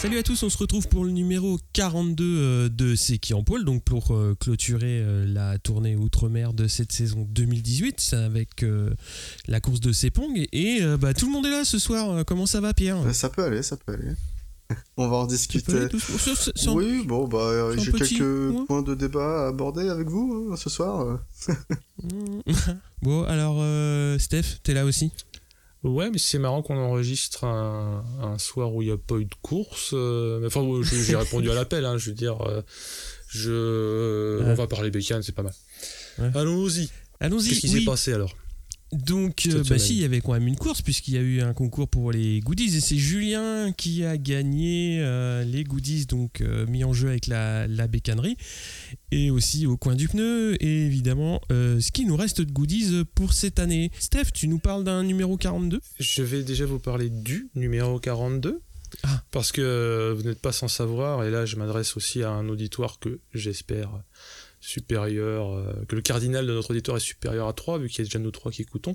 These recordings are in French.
Salut à tous, on se retrouve pour le numéro 42 euh, de C'est qui en poil, donc pour euh, clôturer euh, la tournée Outre-mer de cette saison 2018 c'est avec la course de Sepong. Et bah, tout le monde est là ce soir. Comment ça va, Pierre? Ça peut aller, ça peut aller. On va en discuter. tout- Oui, bon, bah, j'ai quelques points de débat à aborder avec vous hein, ce soir. bon, alors, euh, Steph, t'es là aussi? Ouais, mais c'est marrant qu'on enregistre un, un soir où il n'y a pas eu de course. euh, mais enfin, ouais, j'ai répondu à l'appel, hein, je veux dire. euh, je... Ouais. On va parler bécane, c'est pas mal. Ouais. Allons-y. Allons-y. Qu'est-ce qui oui. s'est passé alors? Donc, euh, bah si, il y avait quand même une course, puisqu'il y a eu un concours pour les goodies, et c'est Julien qui a gagné euh, les goodies, donc euh, mis en jeu avec la, la bécannerie, et aussi au coin du pneu, et évidemment, euh, ce qui nous reste de goodies pour cette année. Steph, tu nous parles d'un numéro 42 Je vais déjà vous parler du numéro 42. Ah. Parce que vous n'êtes pas sans savoir, et là je m'adresse aussi à un auditoire que j'espère supérieur, euh, que le cardinal de notre auditoire est supérieur à 3, vu qu'il y a déjà nous trois qui écoutons.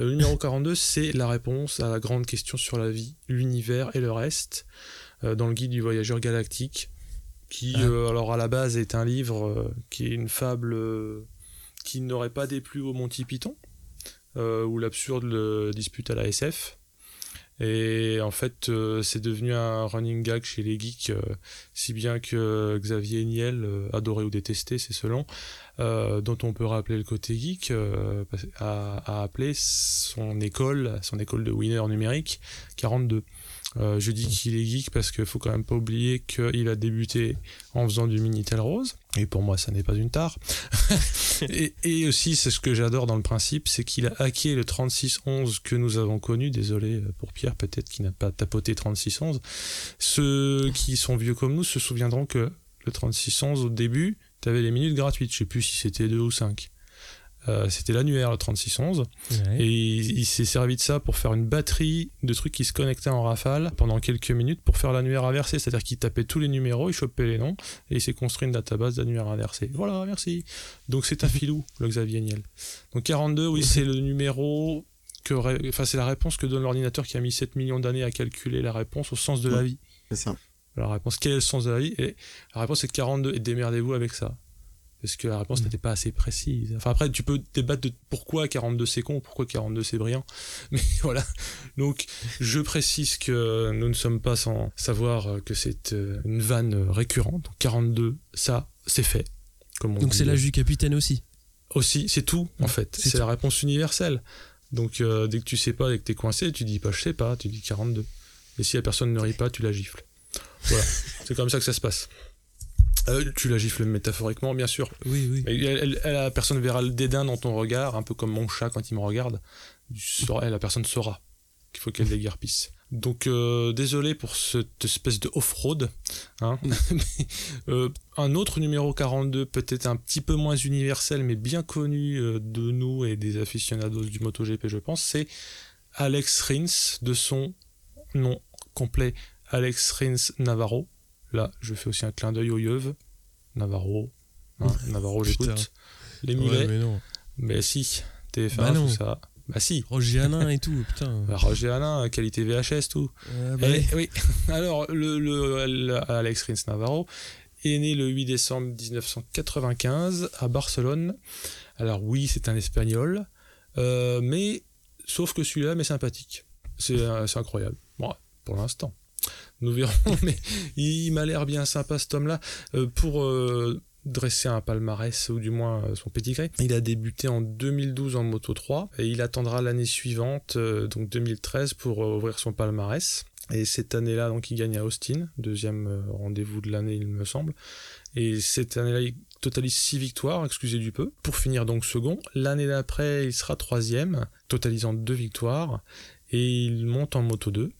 Euh, le numéro 42, c'est la réponse à la grande question sur la vie, l'univers et le reste, euh, dans le guide du voyageur galactique, qui, Ah. alors à la base, est un livre qui est une fable qui n'aurait pas déplu au Monty Python, où l'absurde dispute à la SF. Et en fait, euh, c'est devenu un running gag chez les geeks, euh, si bien que Xavier Niel, euh, adoré ou détesté, c'est selon, dont on peut rappeler le côté geek, a appelé son école, son école de winner numérique, 42. Euh, je dis qu'il est geek parce qu'il faut quand même pas oublier qu'il a débuté en faisant du Minitel Rose, et pour moi ça n'est pas une tare. et, aussi, c'est ce que j'adore dans le principe, c'est qu'il a hacké le 3611 que nous avons connu, désolé euh, pour Pierre peut-être qui n'a pas tapoté 3611. Ceux qui sont vieux comme nous se souviendront que le 3611 au début, tu les minutes gratuites, je sais plus si c'était 2 ou 5. Euh, c'était l'annuaire le 3611 et il, il s'est servi de ça pour faire une batterie de trucs qui se connectaient en rafale pendant quelques minutes pour faire l'annuaire inversé, c'est-à-dire qu'il tapait tous les numéros, il chopait les noms et il s'est construit une database d'annuaire inversé. Voilà, merci. Donc c'est un filou, le Xavier Niel. Donc 42, oui, c'est le numéro que, ré- enfin c'est la réponse que donne l'ordinateur qui a mis 7 millions d'années à calculer la réponse au sens de la vie. C'est ça. La réponse, quel est le sens de la vie? Et la réponse est 42 et démerdez-vous avec ça. Parce que la réponse Mm. n'était pas assez précise. Enfin après, tu peux débattre de pourquoi 42 c'est con, pourquoi 42 c'est brillant. Mais voilà. Donc, je précise que nous ne sommes pas sans savoir que c'est euh, une vanne récurrente. Donc 42, ça, c'est fait. Comme on Donc c'est l'âge du capitaine aussi. Aussi, c'est tout, en fait. c'est la réponse universelle. Donc, euh, dès que tu sais pas et que t'es coincé, tu dis pas je sais pas, tu dis 42. Et si la personne ne rit pas, tu la gifles. Voilà. c'est comme ça que ça se passe. Euh, tu la gifles métaphoriquement, bien sûr. Oui, oui. Mais elle- la personne verra le dédain dans ton regard, un peu comme mon chat quand il me regarde. Tu sauras- la personne saura qu'il faut qu'elle déguerpisse. Donc euh, désolé pour cette espèce de off-road. hein. Euh, un autre numéro 42, peut-être un petit peu moins universel, mais bien connu euh, de nous et des aficionados du MotoGP, je pense, c'est Alex Rins, de son nom complet, Alex Rins Navarro. Là, je fais aussi un clin d'œil au yeuve. Navarro. hein, Navarro, j'écoute. Les Ouais, mulets. mais non. Mais si, TF1, Bah non. tout ça. Bah si. Roger Hanin et tout, putain. Bah, Roger Alain, qualité VHS, tout. Bah, Eh, oui. Alors, le, le- le- Alex Rins Navarro est né le 8 décembre 1995 à Barcelone. Alors oui, c'est un espagnol, euh, mais sauf que celui-là m'est sympathique. C'est euh, c'est incroyable. Bon, pour l'instant. Nous verrons, mais il, m'a l'air bien sympa cet homme-là. Euh, pour euh, dresser un palmarès, ou du moins euh, son pédigré, il a débuté en 2012 en Moto 3, et il attendra l'année suivante, euh, donc 2013, pour ouvrir son palmarès. Et cette année-là, donc, il gagne à Austin, deuxième rendez-vous de l'année, il me semble. Et cette année-là, il totalise 6 victoires, excusez du peu, pour finir donc second. L'année d'après, il sera troisième, totalisant 2 victoires, et il monte en Moto 2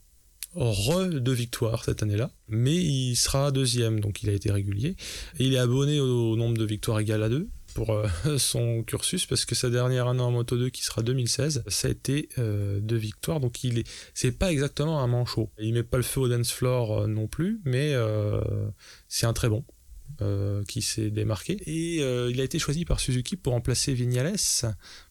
re deux victoires cette année-là, mais il sera deuxième, donc il a été régulier. Il est abonné au nombre de victoires égal à 2, pour euh, son cursus parce que sa dernière année en Moto 2 qui sera 2016, ça a été euh, deux victoires. Donc il est, c'est pas exactement un manchot. Il met pas le feu au dance floor euh, non plus, mais euh, c'est un très bon. qui s'est démarqué et il a été choisi par Suzuki pour remplacer Vignales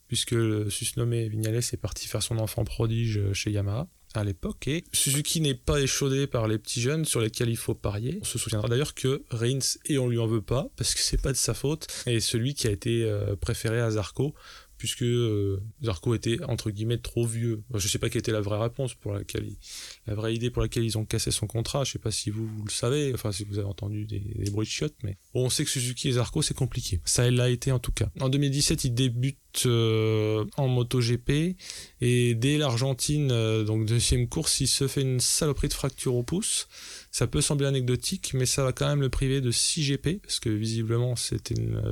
puisque le susnommé Vignales est parti faire son enfant prodige chez Yamaha à l'époque et Suzuki n'est pas échaudé par les petits jeunes sur lesquels il faut parier. On se souviendra d'ailleurs que Rins, et on lui en veut pas parce que c'est pas de sa faute, est celui qui a été euh, préféré à Zarco puisque euh, Zarco était entre guillemets trop vieux. Je sais pas quelle était la vraie réponse pour laquelle la vraie idée pour laquelle ils ont cassé son contrat. Je sais pas si vous, le savez, enfin si vous avez entendu des, des bruits de chiottes, mais bon, on sait que Suzuki et Zarco c'est compliqué. Ça l'a été en tout cas. En 2017, il débute euh, en MotoGP et dès l'Argentine, euh, donc deuxième course, il se fait une saloperie de fracture au pouce. Ça peut sembler anecdotique, mais ça va quand même le priver de 6 GP, parce que visiblement c'était une euh,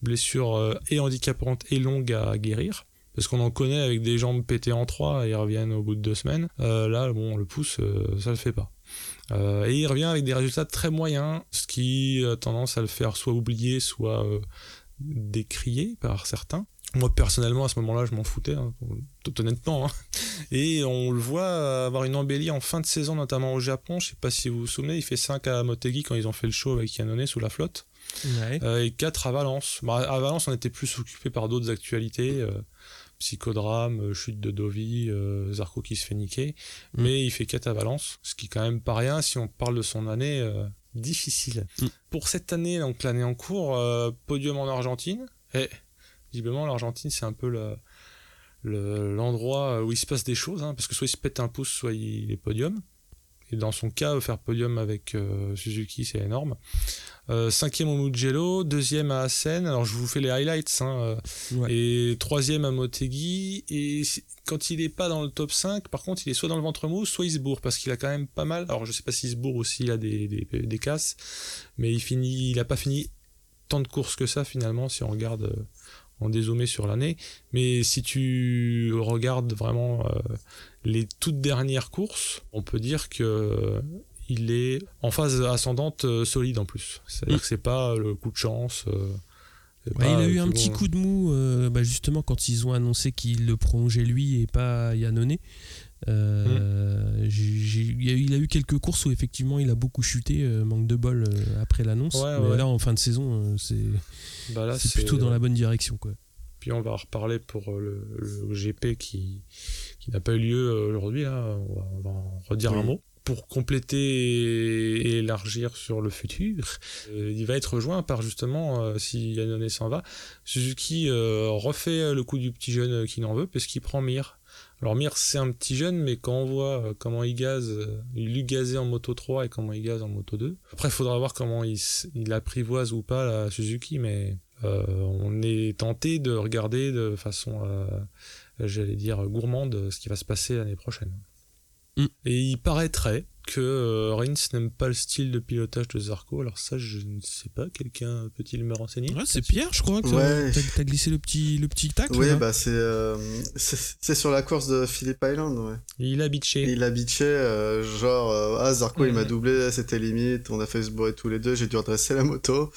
blessure euh, et handicapante et longue à guérir. Parce qu'on en connaît avec des jambes pétées en trois et ils reviennent au bout de deux semaines. Euh, là, bon, le pouce, ça le fait pas. Et il revient avec des résultats très moyens, ce qui a tendance à le faire soit oublier, soit décrier par certains. Moi personnellement à ce moment-là je m'en foutais, hein, tout honnêtement. hein. Et on le voit avoir une embellie en fin de saison, notamment au Japon. Je sais pas si vous vous souvenez, il fait 5 à Motegi quand ils ont fait le show avec Yannone sous la flotte. Ouais. Euh, et 4 à Valence. Bah, à Valence, on était plus occupé par d'autres actualités. euh, psychodrame, euh, chute de Dovi, euh, Zarco qui se fait niquer. Mm. Mais il fait 4 à Valence, ce qui est quand même pas rien si on parle de son année euh, difficile. Mm. Pour cette année, donc l'année en cours, euh, podium en Argentine. Et visiblement, l'Argentine, c'est un peu le- le- l'endroit où il se passe des choses, hein, parce que soit il se pète un pouce, soit il est podium. Et dans son cas, faire podium avec euh, Suzuki, c'est énorme. Euh, cinquième au Mugello, deuxième à Assen. Alors je vous fais les highlights. Hein, euh, Ouais. Et troisième à Motegi. Et quand il est pas dans le top 5, par contre, il est soit dans le ventre mou, soit il se bourre parce qu'il a quand même pas mal. Alors je sais pas s'il se bourre ou s'il a des, des, des casses, mais il finit, il a pas fini tant de courses que ça finalement si on regarde en dézoomé sur l'année. Mais si tu regardes vraiment euh, les toutes dernières courses, on peut dire que euh, il est en phase ascendante euh, solide en plus. C'est-à-dire Mm. que c'est pas le coup de chance. euh, pas, il a eu un bon, petit coup de mou, bah, justement, quand ils ont annoncé qu'il le prolongeait lui et pas Yannone. Euh, j'ai- il, a eu, il a eu quelques courses où effectivement il a beaucoup chuté, euh, manque de bol euh, après l'annonce. Ouais, mais ouais. là, en fin de saison, c'est Bah c'est plutôt dans la bonne direction. Quoi. Puis on va en reparler pour le, le GP qui, qui n'a pas eu lieu aujourd'hui. Là. On, va, on va en redire Oui. un mot. Pour compléter et, élargir sur le futur, il va être rejoint par justement, si Yannone s'en va, Suzuki refait le coup du petit jeune qui n'en veut, parce qu'il prend Mir. Alors Mir, c'est un petit jeune, mais quand on voit euh, comment il gaze, euh, il lui gazait en moto 3 et comment il gaze en moto 2. Après, il faudra voir comment il, il apprivoise ou pas la Suzuki, mais euh, on est tenté de regarder de façon, euh, j'allais dire, gourmande ce qui va se passer l'année prochaine. Mm. Et il paraîtrait que euh, Rins n'aime pas le style de pilotage de Zarco. Alors ça, je ne sais pas. Quelqu'un peut-il me renseigner? Ouais, c'est Pierre, je crois, que Ouais. t'as glissé le petit, le petit tacle. Oui, bah c'est euh, c'est c'est sur la course de Phillip Island, ouais. Il a bitché. Il a bitché, euh, genre, euh, ah, Zarco, il m'a doublé, c'était limite, on a fait se bourrer tous les deux, j'ai dû redresser la moto.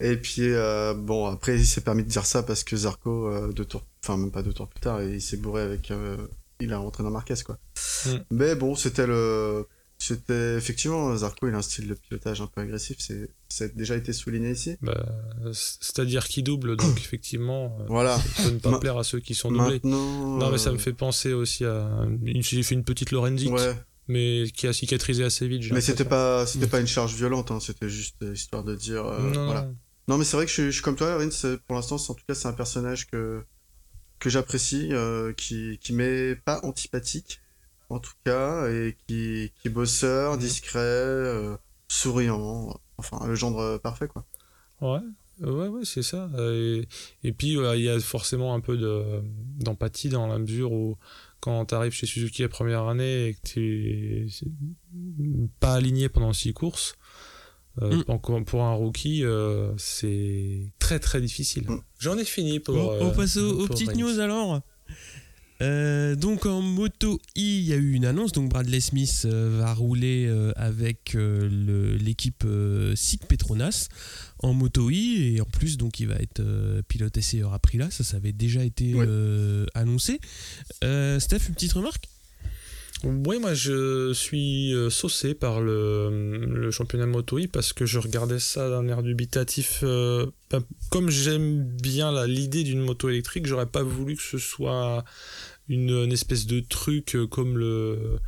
Et puis, euh, bon, après, il s'est permis de dire ça parce que Zarco, euh, deux tours, enfin, même pas deux tours plus tard, il s'est bourré avec, euh, il a rentré dans Marquez, quoi. Mhm. Mais bon, c'était le, c'était, effectivement, Zarco, il a un style de pilotage un peu agressif, c'est, ça a déjà été souligné ici. Bah, C'est-à-dire qu'il double, donc effectivement, euh, Voilà. ça peut ne pas Ma- plaire à ceux qui sont doublés. Maintenant. Non, mais ça euh, me fait penser aussi à. J'ai fait une petite Lorenzite, Ouais, mais qui a cicatrisé assez vite. mais c'était pas, c'était pas une charge violente, hein, c'était juste euh, histoire de dire, euh, non, voilà. non. Mais c'est vrai que je, suis- je suis comme toi, Rin, c'est- pour l'instant, c'est- en tout cas, c'est un personnage que, que j'apprécie, euh, qui, qui m'est pas antipathique, en tout cas, et qui, qui est bosseur, Mhm. discret, euh, souriant, enfin, le genre euh, parfait, quoi. Ouais, ouais, ouais, c'est ça. Euh, Et, et puis, ouais, il y a forcément un peu de- d'empathie dans la mesure où, quand tu arrives chez Suzuki la première année et que tu pas aligné pendant six courses, euh, Mm. pour, un rookie, euh, c'est très très difficile. Mm. J'en ai fini pour. on, on euh, passe aux, aux pour petites news alors. Euh, donc en moto I, il y a eu une annonce. Donc Bradley Smith euh, va rouler euh, avec l'équipe SIG Petronas en moto I et en plus donc il va être pilote essayeur Aprilia. Ça, ça avait déjà été Ouais. annoncé. Steph, une petite remarque? Oui, moi je suis euh, saucé par le, le championnat moto E parce que je regardais ça d'un air dubitatif. euh, ben, comme j'aime bien l'idée d'une moto électrique, j'aurais pas voulu que ce soit une, espèce de truc euh, comme le.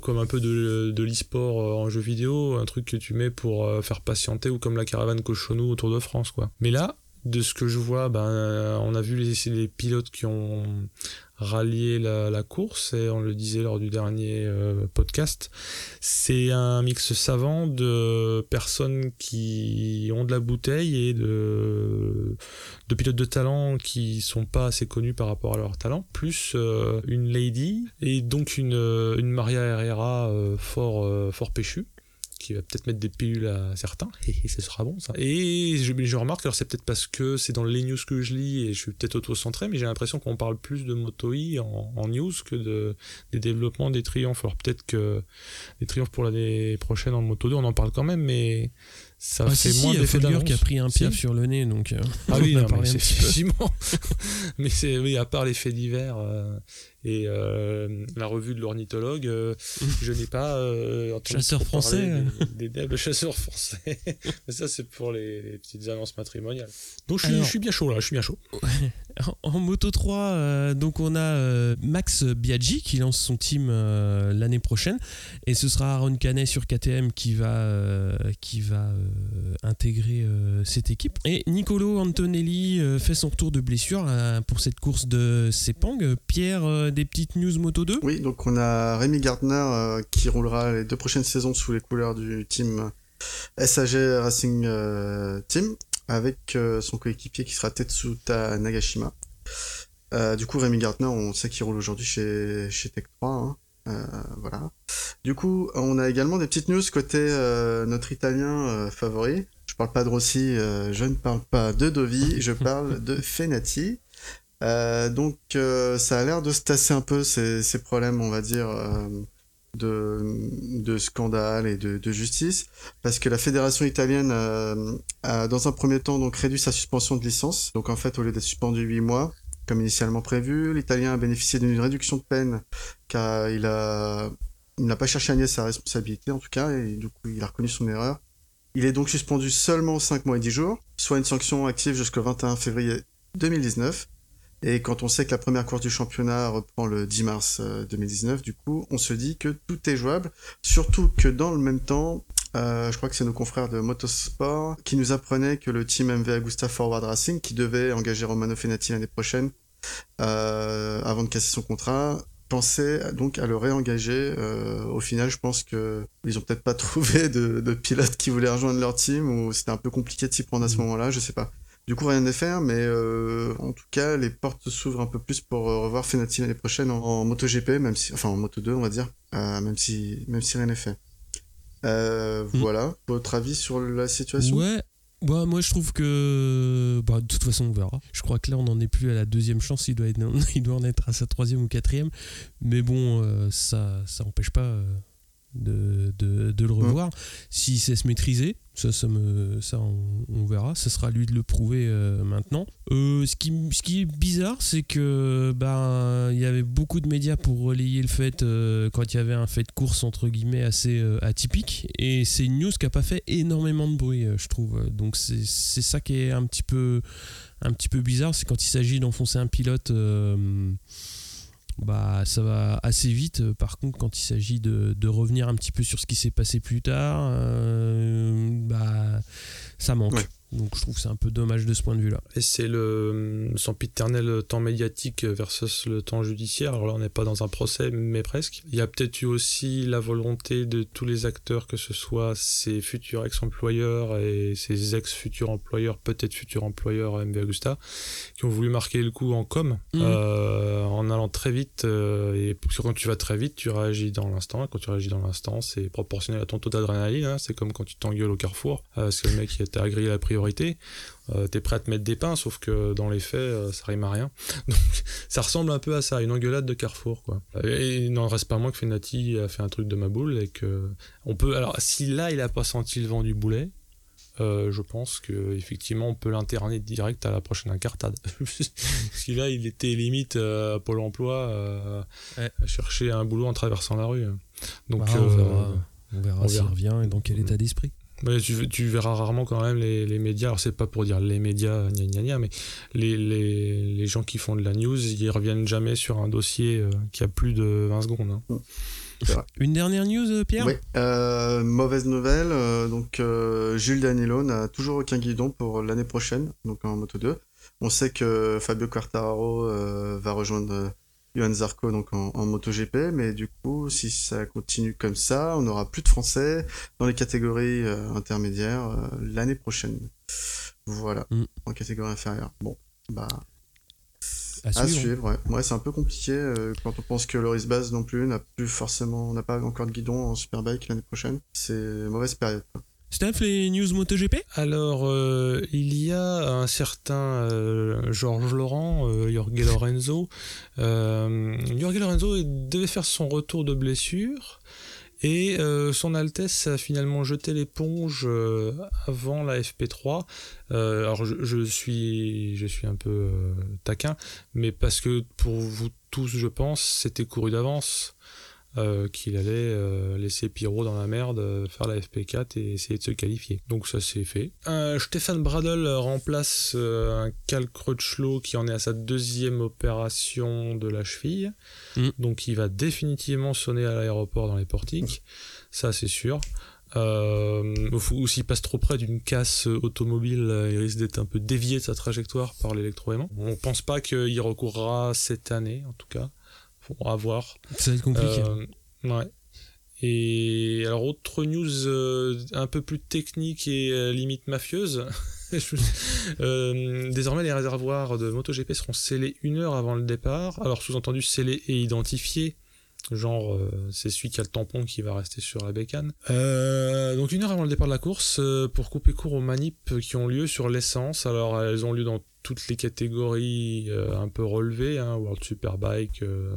comme un peu de, de l'e-sport en jeu vidéo, un truc que tu mets pour faire patienter ou comme la caravane Cochonou au Tour de France quoi. Mais là, de ce que je vois, ben, on a vu les pilotes qui ont rallié la, la course et on le disait lors du dernier euh, podcast. C'est un mix savant de personnes qui ont de la bouteille et de, de pilotes de talent qui sont pas assez connus par rapport à leur talent, plus euh, une lady et donc une, euh, une Maria Herrera fort, fort péchue qui va peut-être mettre des pilules à certains, et ce sera bon ça. Et je, je remarque, alors c'est peut-être parce que c'est dans les news que je lis et je suis peut-être auto-centré, mais j'ai l'impression qu'on parle plus de Moto E en, en news que de, des développements des triomphes. Alors peut-être que les triomphes pour l'année prochaine en Moto 2, on en parle quand même, mais ça Ah, fait si, si, moins a d'effet d'annonce. qui a pris un Si. piaf sur le nez, donc euh, Ah oui, on a non, mais parlé un c'est petit peu. mais c'est oui, à part les faits divers euh, et euh, la revue de l'ornithologue, euh, je n'ai pas euh, Chasseur français, des, des devs chasseurs français. mais ça, c'est pour les, les petites annonces matrimoniales. Donc je suis, Alors. je suis bien chaud là, je suis bien chaud. En, Moto 3, euh, donc on a euh, Max Biaggi qui lance son team euh, l'année prochaine et ce sera Aaron Canet sur KTM qui va, qui va intégrer cette équipe. Et Nicolo Antonelli fait son retour de blessure pour cette course de Sepang. Pierre, des petites news Moto 2 Oui, donc on a Rémi Gardner qui roulera les deux prochaines saisons sous les couleurs du team SAG Racing Team avec euh, son coéquipier qui sera Tetsuta Nagashima. Euh, du coup, Rémi Gardner, on sait qu'il roule aujourd'hui chez, chez Tech 3. hein. Euh, voilà. Du coup, on a également des petites news côté euh, notre Italien euh, favori. Je parle pas de Rossi, euh, je ne parle pas de Dovi, je parle de Fenati. Euh, donc euh, ça a l'air de se tasser un peu ces, ces problèmes, on va dire, euh, de, de scandale et de, de justice, parce que la fédération italienne euh, a dans un premier temps donc réduit sa suspension de licence. Donc en fait, au lieu d'être suspendu 8 mois, comme initialement prévu, l'Italien a bénéficié d'une réduction de peine car il a il n'a pas cherché à nier sa responsabilité en tout cas, et du coup il a reconnu son erreur. Il est donc suspendu seulement 5 mois et 10 jours, soit une sanction active jusqu'au 21 février 2019. Et quand on sait que la première course du championnat reprend le 10 mars euh, 2019, du coup, on se dit que tout est jouable. Surtout que dans le même temps, euh, je crois que c'est nos confrères de Motorsport qui nous apprenaient que le team MV Agusta Forward Racing, qui devait engager Romano Fenati l'année prochaine, euh, avant de casser son contrat, pensait donc à le réengager. Euh, au final, je pense que ils ont peut-être pas trouvé de, de pilote qui voulait rejoindre leur team ou c'était un peu compliqué de s'y prendre à ce moment-là, je sais pas. Du coup, rien n'est fait, mais euh, en tout cas, les portes s'ouvrent un peu plus pour euh, revoir Fenati l'année prochaine en, en MotoGP, même si, enfin en Moto 2, on va dire, euh, même si, même si rien n'est fait. Euh, Mm. Voilà, votre avis sur la situation? Ouais. Bah, moi je trouve que bah, de toute façon on verra. Je crois que là on n'en est plus à la deuxième chance, il doit, être, il doit en être à sa troisième ou quatrième. Mais bon, euh, ça ça empêche pas euh, de, de, de le revoir. S'il sait se maîtriser, ça, ça, me, ça on, on verra. Ce sera à lui de le prouver euh, maintenant. Euh, ce, qui, ce qui est bizarre, c'est que ben il y avait beaucoup de médias pour relayer le fait euh, quand il y avait un fait de course entre guillemets assez atypique. Et c'est une news qui a pas fait énormément de bruit, je trouve. Donc c'est c'est ça qui est un petit peu un petit peu bizarre, c'est quand il s'agit d'enfoncer un pilote. Bah, ça va assez vite. Euh, Par contre, quand il s'agit de, revenir un petit peu sur ce qui s'est passé plus tard, euh, bah, ça manque. Donc je trouve que c'est un peu dommage de ce point de vue-là. Et c'est le son piternel temps médiatique versus le temps judiciaire. Alors là, on n'est pas dans un procès, mais presque. Il y a peut-être eu aussi la volonté de tous les acteurs, que ce soit ses futurs ex-employeurs et ses ex-futurs employeurs, peut-être futurs employeurs à MV Agusta, qui ont voulu marquer le coup en com, Mhm. euh, en allant très vite. euh, et quand tu vas très vite, tu réagis dans l'instant. Et quand tu réagis dans l'instant, c'est proportionnel à ton taux d'adrénaline. hein. C'est comme quand tu t'engueules au carrefour. euh, parce que le mec il t'a agréé la priorité. Euh, T'es prêt à te mettre des pains, sauf que dans les faits, euh, ça rime à rien. Donc ça ressemble un peu à ça, une engueulade de carrefour. quoi. Et il n'en reste pas moins que Fenati a fait un truc de ma boule. Et que on peut. Alors, si là, il a pas senti le vent du boulet. euh, je pense que effectivement on peut l'interner direct à la prochaine incartade. Parce que là il était limite à Pôle Emploi Ouais. à chercher un boulot en traversant la rue. Donc Bah, on verra, on verra on s'il verra. revient et dans quel état d'esprit. Ouais, tu, tu verras rarement quand même les, les médias, alors c'est pas pour dire les médias, gna gna gna, mais les, les, les gens qui font de la news, ils reviennent jamais sur un dossier euh, qui a plus de 20 secondes. hein. Une dernière news, euh, Pierre? Oui, euh, mauvaise nouvelle. euh, donc, euh, Jules Danilo n'a toujours aucun guidon pour l'année prochaine, donc en Moto 2. On sait que Fabio Quartararo euh, va rejoindre euh, Johan Zarco donc en, en MotoGP, mais du coup, si ça continue comme ça, on n'aura plus de Français dans les catégories euh, intermédiaires euh, l'année prochaine. Voilà, Mm. en catégorie inférieure. Bon, bah, À à suivre. suivre, ouais. Ouais, c'est un peu compliqué euh, quand on pense que Loris Baz non plus n'a plus forcément, n'a pas encore de guidon en Superbike l'année prochaine. C'est mauvaise période. quoi. Steph, les news MotoGP? Alors, euh, il y a un certain euh, Georges Laurent, euh, Jorge Lorenzo. Euh, Jorge Lorenzo devait faire son retour de blessure. Et son Altesse a finalement jeté l'éponge avant la FP3. Euh, alors je, suis, un peu taquin, mais parce que pour vous tous, je pense, c'était couru d'avance euh, qu'il allait euh, laisser Pyro dans la merde, euh, faire la FP4 et essayer de se qualifier. Donc ça c'est fait. Stéphane Bradl remplace un Cal Crutchlow qui en est à sa deuxième opération de la cheville. Mm. Donc il va définitivement sonner à l'aéroport dans les portiques. Ça c'est sûr. Euh, ou- s'il passe trop près d'une casse automobile, il risque d'être un peu dévié de sa trajectoire par l'électroaimant. On pense pas qu'il recourra cette année, en tout cas. Faudra voir. Ça va être compliqué. Euh, ouais. Et alors, autre news euh, un peu plus technique et euh, limite mafieuse. Euh, désormais, les réservoirs de MotoGP seront scellés une heure avant le départ. Alors, sous-entendu, scellés et identifiés. Genre, euh, c'est celui qui a le tampon qui va rester sur la bécane. Euh, donc, une heure avant le départ de la course, euh, pour couper court aux manips qui ont lieu sur l'essence. Alors, elles ont lieu dans toutes les catégories euh, un peu relevées, hein, World Superbike, euh,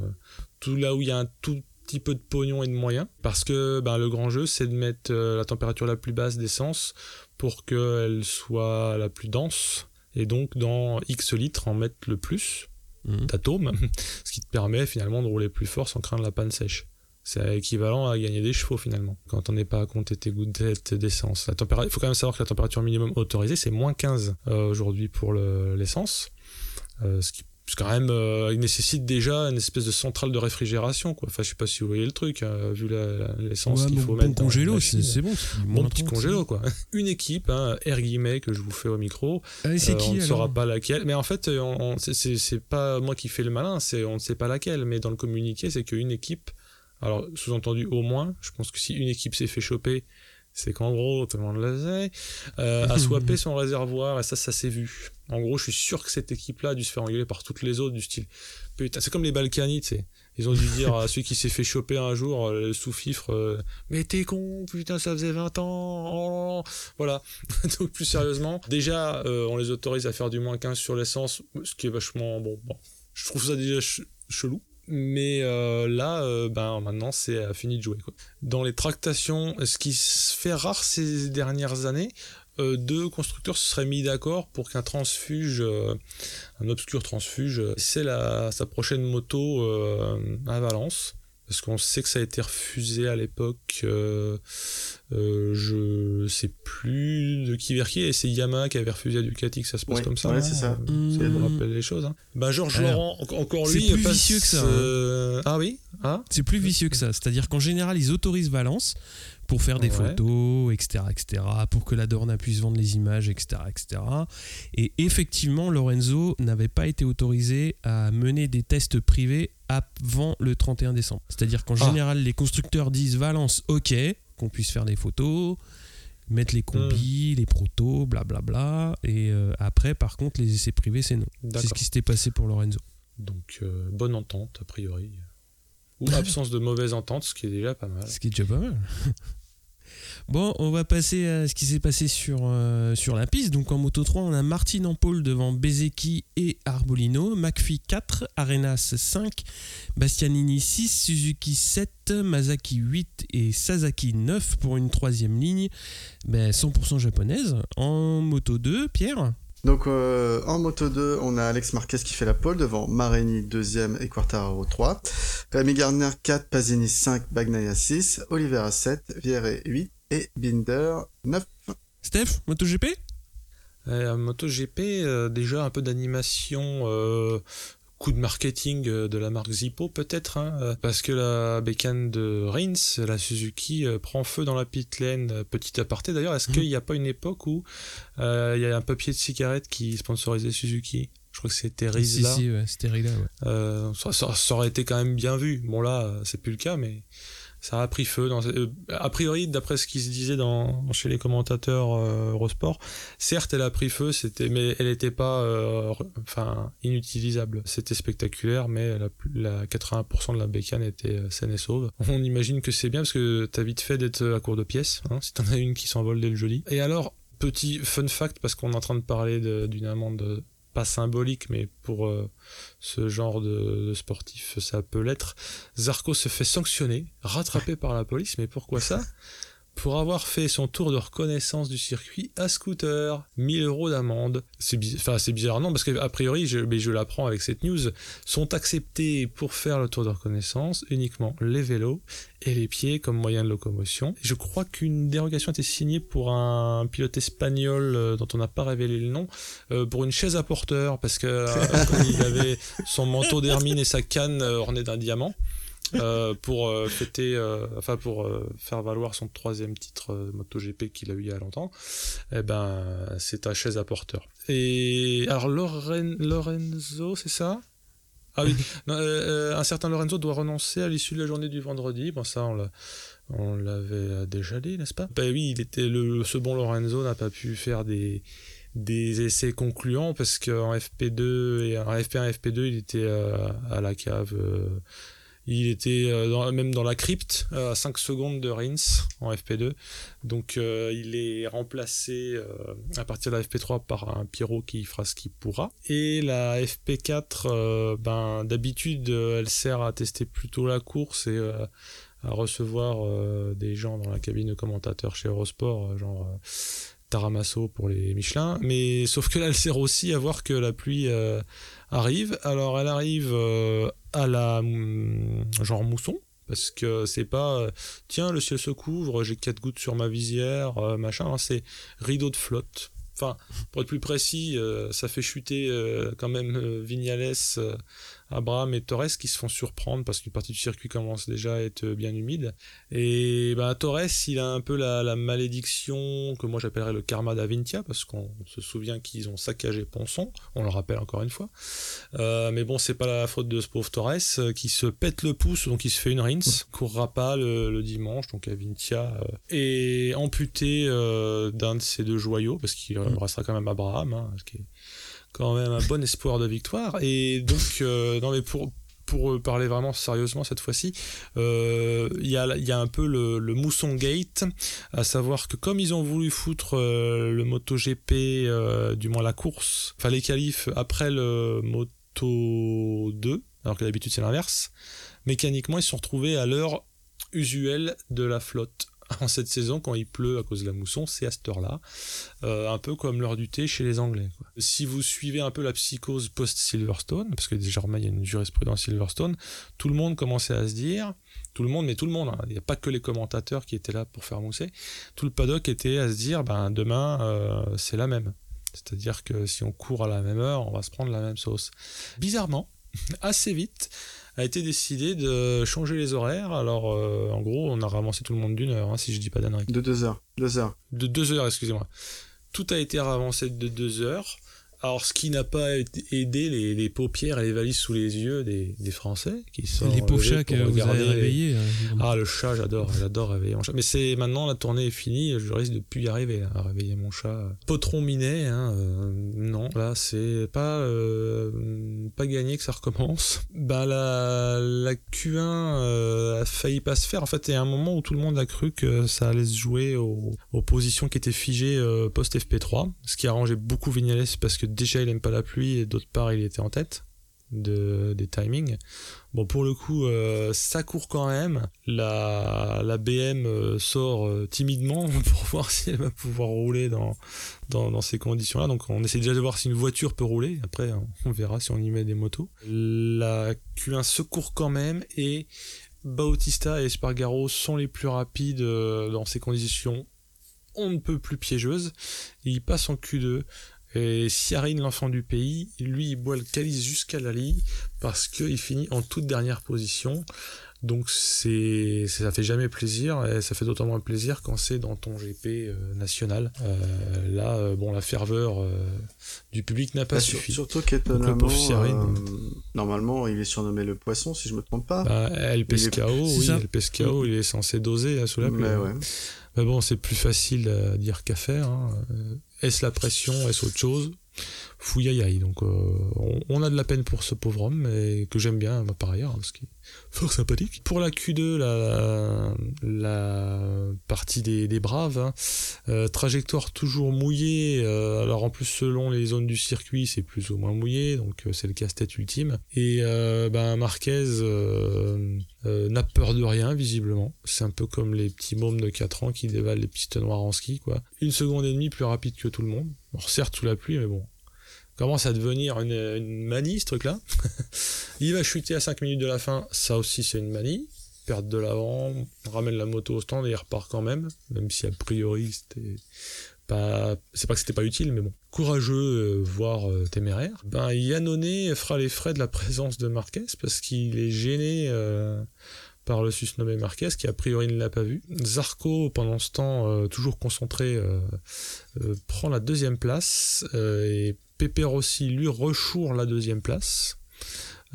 tout là où il y a un tout petit peu de pognon et de moyens. Parce que ben, le grand jeu, c'est de mettre euh, la température la plus basse d'essence pour qu'elle soit la plus dense. Et donc, dans X litres, en mettre le plus D'atomes, ce qui te permet finalement de rouler plus fort sans craindre la panne sèche. C'est équivalent à gagner des chevaux finalement, quand on n'est pas à compter tes gouttes d'essence. Il faut quand même savoir que la température minimum autorisée, c'est moins 15 euh, aujourd'hui pour le- l'essence. Euh, ce qui ce qui, quand même euh, il nécessite déjà une espèce de centrale de réfrigération. Quoi. Enfin, je sais pas si vous voyez le truc, hein, vu l'essence qu'il bon, faut bon mettre. la congélo, c'est bon. Bon petit 30, congélo quoi. Une équipe, hein, air guillemets que je vous fais au micro, c'est euh, qui on ne saura pas laquelle. Mais en fait, euh, on, on- c'est- pas moi qui fais le malin, c'est on ne sait pas laquelle. Mais dans le communiqué, c'est qu'une équipe, alors sous-entendu au moins, je pense que si une équipe s'est fait choper, c'est qu'en gros, tout le monde le sait, euh, a swappé son réservoir et ça, ça s'est vu. En gros, je suis sûr que cette équipe-là a dû se faire engueuler par toutes les autres du style. Putain, c'est comme les Balkany, tu sais. Ils ont dû dire à celui qui s'est fait choper un jour, euh, le sous-fifre, euh, mais t'es con, putain, ça faisait 20 ans. oh là là. Voilà. Donc plus sérieusement, déjà, euh, on les autorise à faire du moins 15 sur l'essence, ce qui est vachement bon. bon. Je trouve ça déjà ch- chelou. Mais euh, là, euh, ben maintenant, c'est euh, fini de jouer. Quoi. Dans les tractations, ce qui se fait rare ces dernières années, deux constructeurs se seraient mis d'accord pour qu'un transfuge, un obscur transfuge, c'est sa prochaine moto à Valence. Parce qu'on sait que ça a été refusé à l'époque. euh, euh, je sais plus de qui vers qui. Et c'est Yamaha qui avait refusé à Ducati que ça se passe Ouais, comme ça. ouais, hein. c'est ça. Mmh. Ça me rappelle les choses. Hein. Bah, Georges Laurent, en- encore c'est lui, plus passe, vicieux que ça, hein. euh, Ah oui Ah C'est plus vicieux que ça. C'est-à-dire qu'en général, ils autorisent Valence pour faire des Ouais. photos, etc., etc., pour que la Dorna puisse vendre les images, etc., etc. Et effectivement, Lorenzo n'avait pas été autorisé à mener des tests privés avant le 31 décembre. C'est-à-dire qu'en Ah. général, les constructeurs disent Valence, ok, qu'on puisse faire des photos, mettre les combis, les protos, blablabla. Et euh, après, par contre, les essais privés, c'est non. C'est ce qui s'était passé pour Lorenzo. Donc euh, bonne entente a priori. Ou absence de mauvaise entente, ce qui est déjà pas mal. Ce qui est déjà pas mal. Bon, on va passer à ce qui s'est passé sur, euh, la piste. Donc en Moto 3, on a Martin en pole devant Bezeki et Arbolino, McPhee 4, Arenas 5, Bastianini 6, Suzuki 7, Masaki 8 et Sasaki 9 pour une troisième ligne ben, 100% japonaise. En Moto 2, Pierre? Donc euh, en moto 2, on a Alex Marquez qui fait la pole devant Marini 2ème et Quartararo 3. Rémi Gardner 4, Pasini 5, Bagnaia 6, Oliveira 7, Vierre 8 et Binder 9. Steph, MotoGP? Euh, MotoGP, euh, déjà un peu d'animation, euh, coup de marketing de la marque Zippo peut-être, hein, parce que la bécane de Rins, la Suzuki, euh, prend feu dans la pit lane. Petit aparté d'ailleurs, est-ce Mhm. qu'il n'y a pas une époque où euh, il y a un papier de cigarette qui sponsorisait Suzuki? Je crois que c'était Rizla. si, ouais, c'était ouais. Euh, ça, ça- ça aurait été quand même bien vu. Bon là, c'est plus le cas, mais ça a pris feu. Dans, euh, a priori, d'après ce qui se disait dans, chez les commentateurs euh, Eurosport, certes, elle a pris feu, c'était, mais elle n'était pas, euh, enfin, inutilisable. C'était spectaculaire, mais la, la 80% de la bécane était euh, saine et sauve. On imagine que c'est bien parce que t'as vite fait d'être à court de pièces, hein, si t'en as une qui s'envole dès le jeudi. Et alors, petit fun fact, parce qu'on est en train de parler d'une amende pas symbolique, mais pour euh, ce genre de, sportif, ça peut l'être. Zarco se fait sanctionner, rattrapé par la police, mais pourquoi ça? Pour avoir fait son tour de reconnaissance du circuit à scooter, 1000 euros d'amende. C'est enfin, c'est bizarre, non, parce qu'a priori, mais je l'apprends avec cette news, sont acceptés pour faire le tour de reconnaissance uniquement les vélos et les pieds comme moyen de locomotion. Je crois qu'une dérogation a été signée pour un pilote espagnol euh, dont on n'a pas révélé le nom, euh, pour une chaise à porteur, parce que euh, il avait son manteau d'hermine et sa canne euh, ornée d'un diamant. Euh, pour euh, fêter, euh, enfin pour faire valoir son troisième titre MotoGP qu'il a eu il y a longtemps, eh ben c'est ta chaise à porteur. Et alors Loren- Lorenzo, c'est ça? Ah oui, non, un certain Lorenzo doit renoncer à l'issue de la journée du vendredi. Bon ça on l'a, on l'avait déjà dit, n'est-ce pas? Ben oui, il était le, ce bon Lorenzo n'a pas pu faire des des essais concluants parce qu'en FP2 et en FP1 et FP2 il était à la cave il était euh, même dans la crypte euh, à 5 secondes de Rins en FP2 donc euh, il est remplacé à partir de la FP3 par un Pierrot qui fera ce qu'il pourra. Et la FP4 euh, ben d'habitude elle sert à tester plutôt la course et à recevoir des gens dans la cabine de commentateurs chez Eurosport genre Taramasso pour les Michelin, mais sauf que là elle sert aussi à voir que la pluie euh, arrive. Alors elle arrive euh, à la hum, genre mousson, parce que c'est pas euh, tiens le ciel se couvre, j'ai quatre gouttes sur ma visière, machin, hein, c'est rideau de flotte. Enfin, pour être plus précis, ça fait chuter quand même Vignales, Abraham et Torres qui se font surprendre parce qu'une partie du circuit commence déjà à être bien humide. Et ben, Torres, il a un peu la, la malédiction que moi j'appellerais le karma d'Avintia, parce qu'on se souvient qu'ils ont saccagé Ponson, on le rappelle encore une fois. Euh, mais bon, c'est pas la faute de ce pauvre Torres euh, qui se pète le pouce, donc il se fait une rince, courra pas le, le dimanche, donc Avintia euh, est amputé euh, d'un de ses deux joyaux, parce qu'il restera quand même Abraham, hein, ce qui est quand même un bon espoir de victoire. Et donc, euh, non mais pour pour parler vraiment sérieusement cette fois-ci, euh, il y, a, y a un peu le, le mousson gate, à savoir que comme ils ont voulu foutre euh, le MotoGP, euh, du moins la course, enfin les qualifs après le Moto 2, alors que d'habitude c'est l'inverse, mécaniquement ils se sont retrouvés à l'heure usuelle de la flotte. En cette saison, quand il pleut à cause de la mousson, c'est à cette heure-là. Euh, un peu comme l'heure du thé chez les Anglais. Si vous suivez un peu la psychose post-Silverstone, parce que désormais il y a une jurisprudence Silverstone, tout le monde commençait à se dire, tout le monde, mais tout le monde, hein, il n'y a pas que les commentateurs qui étaient là pour faire mousser, tout le paddock était à se dire, ben demain euh, c'est la même. C'est-à-dire que si on court à la même heure, on va se prendre la même sauce. Bizarrement, assez vite, a été décidé de changer les horaires. Alors, euh, en gros, on a ravancé tout le monde d'une heure, hein, si je dis pas d'annerie. De deux heures. Deux heures. De deux heures, excusez-moi. Tout a été ravancé de deux heures alors, ce qui n'a pas aidé les, les, paupières et les valises sous les yeux des, des Français qui sont les pauvres chats que vous avez réveillés. Hein, ah, le chat, j'adore, j'adore réveiller mon chat. Mais c'est maintenant la tournée est finie, je risque de plus y arriver à réveiller mon chat. Potron minet, hein, euh, non, là c'est pas euh, pas gagné que ça recommence. Bah la la Q1 euh, a failli pas se faire. En fait, il y a un moment où tout le monde a cru que ça allait se jouer aux, aux positions qui étaient figées post FP3, ce qui a arrangé beaucoup Vignales parce que déjà il aime pas la pluie et d'autre part il était en tête de, des timings. Bon pour le coup euh, ça court quand même. La, la BM euh, sort euh, timidement pour voir si elle va pouvoir rouler dans, ces conditions là. Donc on essaie déjà de voir si une voiture peut rouler. Après on verra si on y met des motos. La Q1 se court quand même et Bautista et Spargaro sont les plus rapides dans ces conditions on ne peut plus piégeuse. il passe en Q2 et Siarine, l'enfant du pays, lui, il boit le calice jusqu'à la ligne parce qu'il finit en toute dernière position. Donc c'est ça fait jamais plaisir et ça fait d'autant moins plaisir quand c'est dans ton GP euh, national. Euh, là, euh, bon, la ferveur du public n'a pas bah, suffi. surtout qu'étonnamment, normalement, il est surnommé le poisson, si je me trompe pas. Bah, El Pescao, oui, El Pescao, il est censé doser sous la pluie. Mais, Mais bon, c'est plus facile à dire qu'à faire. Hein. Est-ce la pression? Est-ce autre chose? Fouillaïaï. Donc euh, on, a de la peine pour ce pauvre homme, mais que j'aime bien par ailleurs, parce qu'il est fort sympathique. Pour la Q2, la, partie des, braves, hein, euh, trajectoire toujours mouillée. Euh, alors en plus selon les zones du circuit, c'est plus ou moins mouillé, donc c'est le casse-tête ultime. Et ben Marquez n'a peur de rien visiblement. C'est un peu comme les petits mômes de 4 ans qui dévalent les pistes noires en ski, quoi. Une seconde et demie plus rapide que tout le monde. Bon, certes sous la pluie, mais bon, commence à devenir une, manie ce truc là. il va chuter à 5 minutes de la fin, ça aussi c'est une manie. Perte de l'avant, ramène la moto au stand et il repart quand même, même si a priori c'était pas. C'est pas que c'était pas utile, mais bon. Courageux, euh, voire euh, téméraire. Ben Yannone fera les frais de la présence de Marquez parce qu'il est gêné. Euh, par le susnommé Marquez qui a priori ne l'a pas vu. Zarco pendant ce temps toujours concentré prend la deuxième place Pepe Rossi lui rechoure la deuxième place.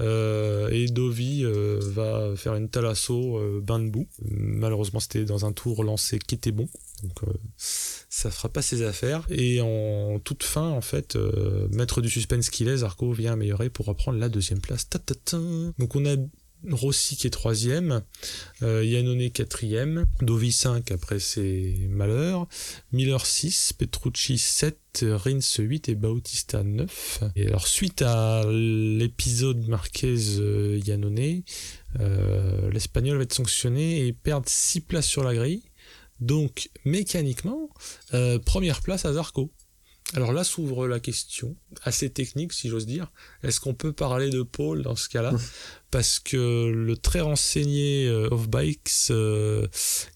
Euh, et Dovi euh, va faire une talasso euh, bain de boue. Malheureusement, c'était dans un tour lancé qui était bon, donc ça fera pas ses affaires. Et en toute fin, en fait, maître du suspense qu'il est, Zarco vient améliorer pour reprendre la deuxième place. Donc on a Rossi qui est troisième, euh, Yannone quatrième, Dovi 5 après ses malheurs, Miller 6, Petrucci 7, Rins 8 et Bautista 9. Et alors suite à l'épisode Marquez-Yannone, euh, l'Espagnol va être sanctionné et perdre 6 places sur la grille. Donc mécaniquement, euh, première place à Zarco. Alors là s'ouvre la question, assez technique si j'ose dire. Est-ce qu'on peut parler de Paul dans ce cas-là? Parce que le très renseigné euh, Off Bikes, euh,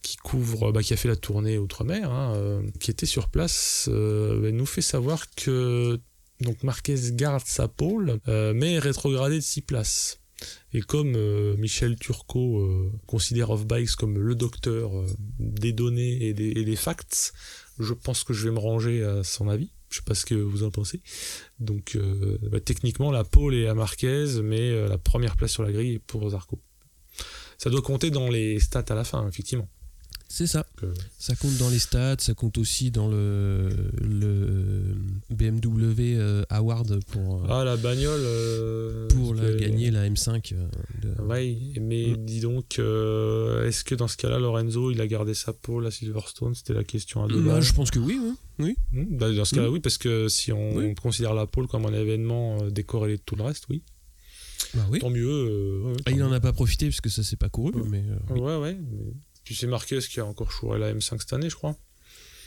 qui couvre, bah, qui a fait la tournée outre-mer, hein, euh, qui était sur place, nous fait savoir que donc Marquez garde sa pole, mais est rétrogradé de 6 places. Et comme Michel Turcot considère Off Bikes comme le docteur des données et des, et des facts, je pense que je vais me ranger à son avis. Je sais pas ce que vous en pensez. Donc euh, bah, techniquement, la pole est à Marquez, mais euh, la première place sur la grille est pour Zarco. Ça doit compter dans les stats à la fin, effectivement. C'est ça. Ça compte dans les stats, ça compte aussi dans le, le BMW euh, Award pour. ah, la bagnole. pour la, gagner la M5. De... Oui, mais mm. dis donc, est-ce que dans ce cas-là, Lorenzo, il a gardé sa pole à Silverstone C'était la question à deux bah, Je pense que oui. oui. Oui. Hmm, bah, dans ce cas-là, oui, parce que si on considère la pole comme un événement euh, décorrélé de tout le reste, oui. Bah oui. Tant mieux. Euh, ah, il n'en a pas profité parce que ça s'est pas couru. Mais, euh, ouais, ouais. Tu sais, Marquez qui a encore chouré la M5 cette année, je crois.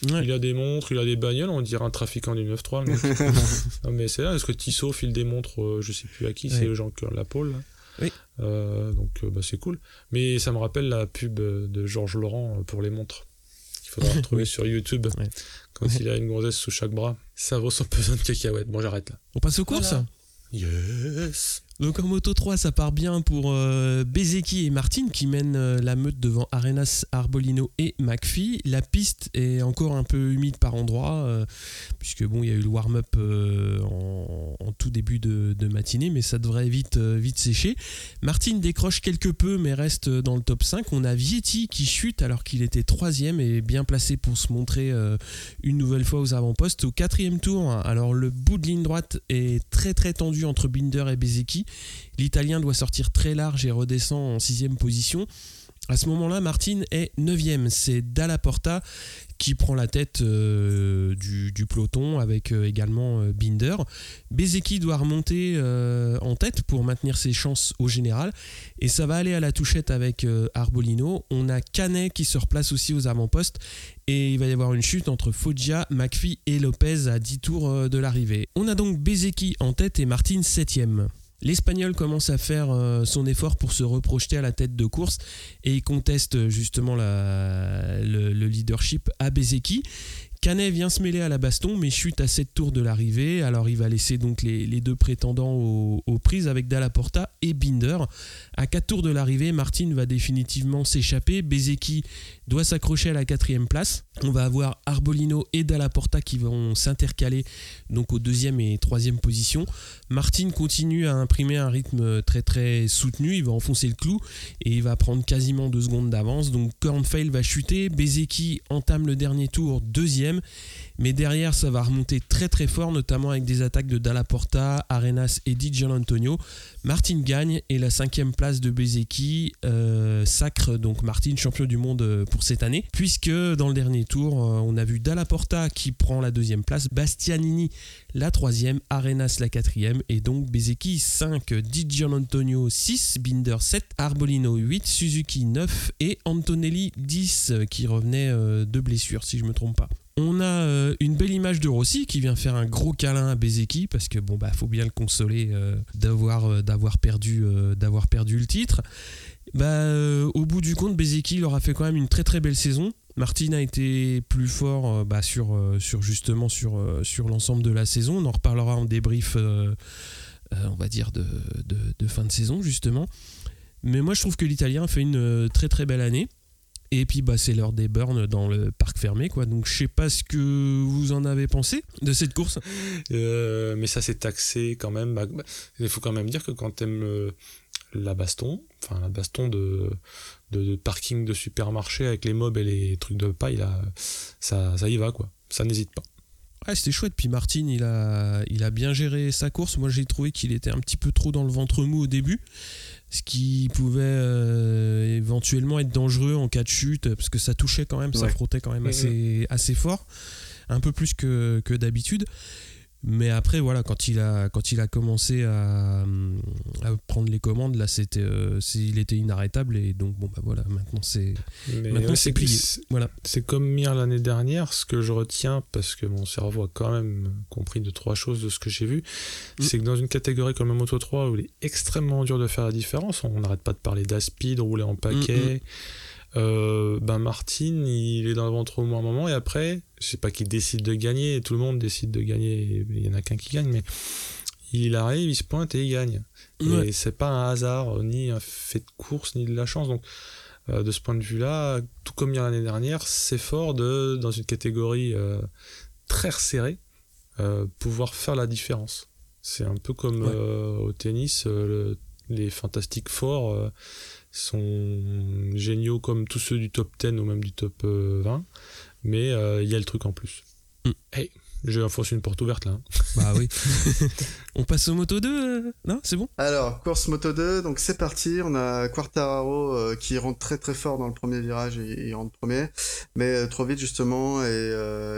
Il a des montres, il a des bagnoles, on dirait un trafiquant du 9-3. non, mais c'est là, est-ce que Tissot file des montres, je sais plus à qui, c'est les gens qui ont la. Oui. donc bah, c'est cool. Mais ça me rappelle la pub de Georges Laurent pour les montres. Il faudra retrouver sur YouTube quand il a une gonzesse sous chaque bras. Ça vaut son pesant de cacahuètes. Bon, j'arrête là. On passe aux courses Yes Donc en Moto 3, ça part bien pour euh, Bezeki et Martin qui mènent euh, la meute devant Arenas, Arbolino et McPhee. La piste est encore un peu humide par endroits, euh, puisque bon, il y a eu le warm-up en, tout début de, matinée, mais ça devrait vite, vite sécher. Martin décroche quelque peu, mais reste dans le top 5. On a Vietti qui chute alors qu'il était troisième et bien placé pour se montrer une nouvelle fois aux avant-postes. Au quatrième tour, alors le bout de ligne droite est très très tendu entre Binder et Bezeki. L'Italien doit sortir très large et redescend en sixième position. À ce moment-là, Martin est 9 C'est Dalla Porta qui prend la tête euh, du, peloton avec euh, également euh, Binder. Bezeki doit remonter en tête pour maintenir ses chances au général. Et ça va aller à la touchette avec Arbolino. On a Canet qui se replace aussi aux avant-postes. Et il va y avoir une chute entre Foggia, McPhee et Lopez à 10 tours de l'arrivée. On a donc Bezeki en tête et Martin 7 L'Espagnol commence à faire euh, son effort pour se reprojeter à la tête de course et il conteste euh, justement le, leadership à Bezeki Canet vient se mêler à la baston, mais chute à 7 tours de l'arrivée. Alors il va laisser donc les, deux prétendants aux, prises avec Dalla Porta et Binder. À 4 tours de l'arrivée, Martin va définitivement s'échapper. Bezeki doit s'accrocher à la quatrième place. On va avoir Arbolino et Dalla Porta qui vont s'intercaler donc aux deuxième et troisième position. Martin continue à imprimer un rythme très très soutenu. Il va enfoncer le clou et il va prendre quasiment deux secondes d'avance. Donc Kornfeil va chuter. Bezeki entame le dernier tour deuxième. Mais derrière, ça va remonter très très fort, notamment avec des attaques de Dalla Porta, Arenas et Di Antonio. Martin gagne et la cinquième place de Bezeki euh, sacre donc Martin champion du monde euh, pour cette année, puisque dans le dernier tour, euh, on a vu Dalla Porta qui prend la deuxième place, Bastianini la troisième, Arenas la quatrième et donc Bezeki 5, Di Antonio 6, Binder 7, Arbolino 8, Suzuki 9 et Antonelli 10 qui revenait de blessure si je me trompe pas. On a une belle image de Rossi qui vient faire un gros câlin à Bezeki parce que bon bah faut bien le consoler d'avoir d'avoir perdu d'avoir perdu le titre. Bah au bout du compte Bezeki leur a fait quand même une très très belle saison. Martin a été plus fort bah, sur, sur justement sur, sur l'ensemble de la saison. On en reparlera en débrief on va dire de, de, fin de saison justement. Mais moi je trouve que l'Italien fait une très très belle année. Et puis bah, c'est l'heure des burns dans le parc fermé. Quoi. Donc je sais pas ce que vous en avez pensé de cette course. Euh, mais ça c'est taxé quand même. Bah, bah, il faut quand même dire que quand tu aimes euh, la baston, enfin la baston de, de, parking de supermarché avec les mobs et les trucs de paille, là, ça, ça y va quoi. Ça n'hésite pas. Ouais, c'était chouette. Puis Martin, il a, il a bien géré sa course. Moi, j'ai trouvé qu'il était un petit peu trop dans le ventre mou au début ce qui pouvait euh, éventuellement être dangereux en cas de chute, parce que ça touchait quand même, ça frottait quand même assez, assez fort, un peu plus que, que d'habitude. Mais après, voilà, quand il a, quand il a commencé à, prendre les commandes, là, c'était, euh, il était inarrêtable et donc bon, bah voilà, maintenant c'est, maintenant c'est plié. Voilà. C'est comme Mir l'année dernière. Ce que je retiens, parce que mon cerveau a quand même compris de trois choses de ce que j'ai vu, mm. c'est que dans une catégorie comme la Moto 3 où il est extrêmement dur de faire la différence, on n'arrête pas de parler d'aspide, rouler en paquet. Mm, mm. Euh, ben Martin, il est dans le ventre au moins un moment et après, je sais pas qu'il décide de gagner, tout le monde décide de gagner, il y en a qu'un qui gagne, mais il arrive, il se pointe et il gagne. Et c'est pas un hasard, ni un fait de course, ni de la chance. Donc, euh, de ce point de vue-là, tout comme l'année dernière, c'est fort de, dans une catégorie euh, très resserrée, pouvoir faire la différence. C'est un peu comme au tennis, les fantastiques forts sont géniaux comme tous ceux du top 10 ou même du top 20, euh, mais euh, il y a le truc en plus. Mm. Hey, j'ai enfoncé une porte ouverte là. Hein. Bah oui. on passe au Moto 2 euh, Non, c'est bon? Alors, course Moto 2, donc c'est parti. On a Quartararo qui rentre très très fort dans le premier virage, et, il rentre premier, mais trop vite justement, et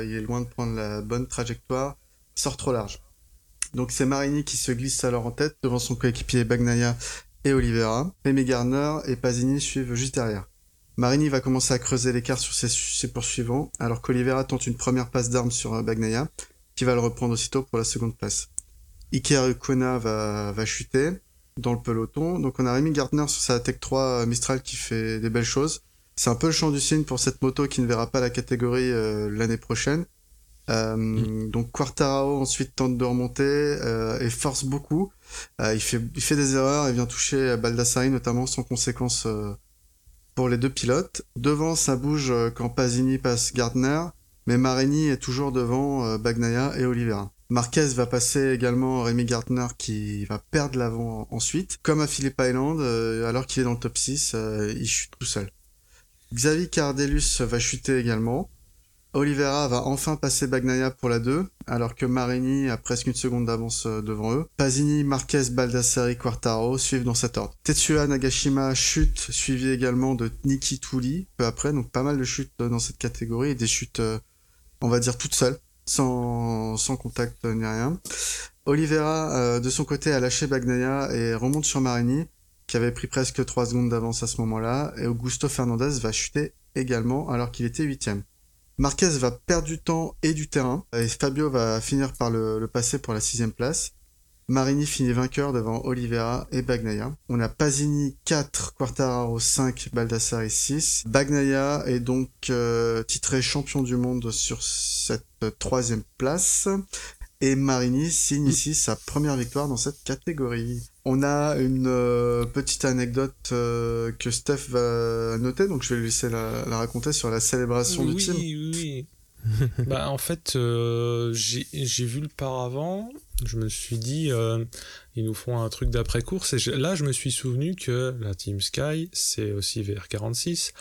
il est loin de prendre la bonne trajectoire, sort trop large. Donc c'est Marini qui se glisse alors en tête devant son coéquipier Bagnaia et Oliveira. Rémi Garner et Pasini suivent juste derrière. Marini va commencer à creuser l'écart sur ses, poursuivants, alors qu'Oliveira tente une première passe d'armes sur euh, Bagnaia, qui va le reprendre aussitôt pour la seconde place. Iker Ukona va, va chuter dans le peloton, donc on a Rémi Gardner sur sa Tech 3 euh, Mistral qui fait des belles choses. C'est un peu le champ du signe pour cette moto qui ne verra pas la catégorie euh, l'année prochaine. Euh, Donc Quartararo ensuite tente de remonter euh, et force beaucoup. Euh, il, fait, il fait des erreurs et vient toucher Baldassari notamment sans conséquence euh, pour les deux pilotes. Devant ça bouge euh, quand Pasini passe Gardner, mais Marini est toujours devant euh, Bagnaia et Oliveira. Marquez va passer également Rémi Gardner qui va perdre l'avant ensuite. Comme à Phillip Island, euh, alors qu'il est dans le top 6, euh, il chute tout seul. Xavi Cardellus va chuter également. Oliveira va enfin passer Bagnaia pour la 2, alors que Marini a presque une seconde d'avance euh, devant eux. Pasini, Marquez, Baldassari, Quartaro suivent dans cet ordre. Tetsuya Nagashima chute, suivi également de Niki Tuli peu après, donc pas mal de chutes euh, dans cette catégorie, et des chutes, euh, on va dire, toutes seules, sans, contact ni rien. Oliveira, de son côté, a lâché Bagnaia et remonte sur Marini, qui avait pris presque 3 secondes d'avance à ce moment-là, et Augusto Fernandez va chuter également alors qu'il était huitième. Marquez va perdre du temps et du terrain, et Fabio va finir par le, passer pour la sixième place. Marini finit vainqueur devant Oliveira et Bagnaia. On a Pasini 4, Quartararo 5, Baldassari 6. Bagnaia est donc euh, titré champion du monde sur cette troisième place. Et Marini signe ici sa première victoire dans cette catégorie. On a une euh, petite anecdote euh, que Steph va noter, donc je vais lui laisser la, la raconter sur la célébration du team. oui, oui. bah, en fait, euh, j'ai vu le paravent. Je me suis dit, euh, ils nous font un truc d'après-course. Et je- là, je me suis souvenu que la Team Sky, c'est aussi VR46.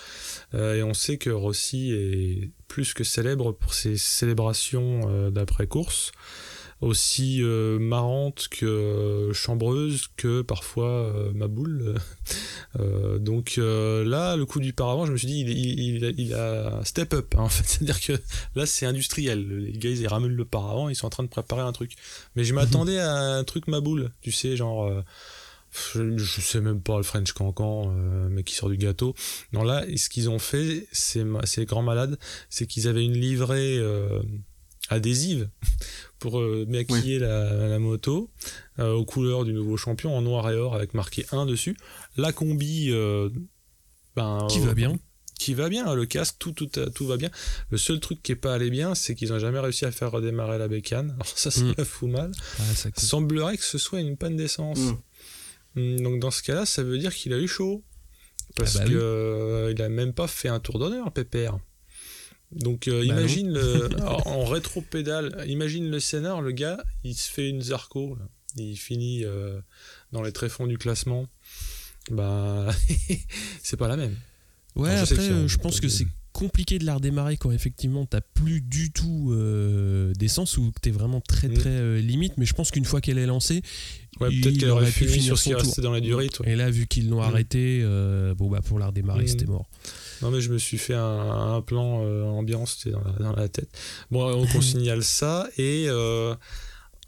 Euh, et on sait que Rossi est plus que célèbre pour ses célébrations euh, d'après-course. Aussi euh, marrante que euh, chambreuse que parfois euh, ma boule. Euh, donc là, le coup du paravent, je me suis dit, il, il, il a- il a step up. hein, en fait, c'est-à-dire que là, c'est industriel. Les gars, ils ramènent le paravent, ils sont en train de préparer un truc. Mais je m'attendais à un truc ma boule, tu sais, genre. je, je sais même pas le French Cancan, euh, mais qui sort du gâteau. Non, là, ce qu'ils ont fait, c'est ma- c'est grand malade, c'est qu'ils avaient une livrée euh, adhésive pour euh, maquiller la, la moto euh, aux couleurs du nouveau champion en noir et or avec marqué 1 dessus. La combi, euh, ben, Qui va bien. qui va bien, hein, le casque, tout, tout, tout va bien. Le seul truc qui est pas allé bien, c'est qu'ils ont jamais réussi à faire redémarrer la bécane. Alors ça, ça Mm. me fout mal. Ah, ça. Semblerait que ce soit une panne d'essence. Mm. Mm, Donc dans ce cas-là, ça veut dire qu'il a eu chaud. Parce Ah bah que oui. euh, il a même pas fait un tour d'honneur, Pépère. Donc euh, Bah imagine le, en, en rétro-pédale, imagine le scénar, le gars, il se fait une Zarco, là. il finit euh, dans les tréfonds du classement. Bah, c'est pas la même. Ouais, je après, euh, je pense que c'est compliqué de la redémarrer quand effectivement t'as plus du tout euh, d'essence ou que t'es vraiment très Mm. très euh, limite. Mais je pense qu'une fois qu'elle est lancée, Ouais, peut-être qu'elle aurait pu fini finir sur ce qui restait dans la durée. toi. Et là, vu qu'ils l'ont Mm. arrêté, euh, bon bah pour la redémarrer, Mm. c'était mort. Non mais je me suis fait un, un plan ambiance sais, dans, la, dans la tête. Bon, donc on signale ça et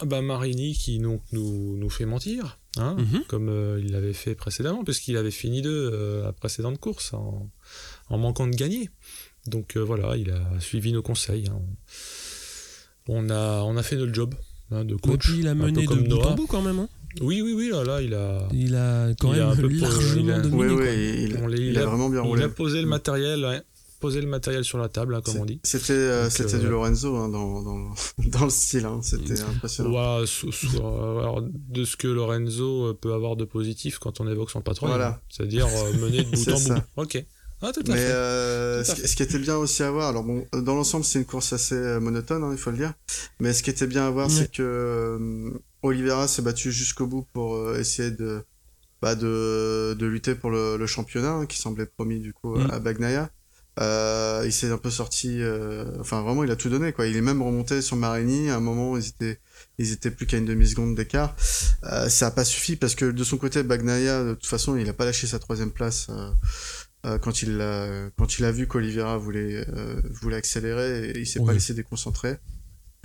bah Marini qui donc nous, nous fait mentir, hein, Mhm. comme il l'avait fait précédemment, puisqu'il avait fini deux à la précédente course en, en manquant de gagner. Donc euh, voilà, il a suivi nos conseils. hein. On a on a fait notre job hein, de Et coach. puis il a mené de comme bout en bout quand même. hein. Oui oui oui là là il a Il a quand Il a même un peu pour- largement il a- dominé. Oui, quoi. oui, il, on il a vraiment bien il roulé. a posé le Mm. matériel, ouais, posé le matériel sur la table, hein, comme on dit. C'était euh, c'était euh, du Lorenzo hein, dans, dans, dans le style, hein. c'était impressionnant. Voilà, sous- sous- euh, alors, de ce que Lorenzo peut avoir de positif quand on évoque son patron, Voilà. c'est-à-dire euh, mener de bout en bout. ça. Ok. Ah, tout à Mais fait. euh, Tout à ce, fait. ce qui était bien aussi à voir, alors bon, dans l'ensemble c'est une course assez euh, monotone, hein, il faut le dire, mais ce qui était bien à voir Ouais. c'est que euh, Oliveira s'est battu jusqu'au bout pour euh, essayer de, bah, de, de lutter pour le, le championnat hein, qui semblait promis du coup Mm. à Bagnaia. Euh, il s'est un peu sorti, euh, enfin vraiment il a tout donné quoi. Il est même remonté sur Marini. À un moment ils étaient, ils étaient plus qu'à une demi seconde d'écart. Euh, ça a pas suffi parce que de son côté Bagnaia de toute façon il a pas lâché sa troisième place. euh, euh, quand il a, quand il a vu qu'Oliveira voulait euh, voulait accélérer et il s'est Oui. pas laissé déconcentrer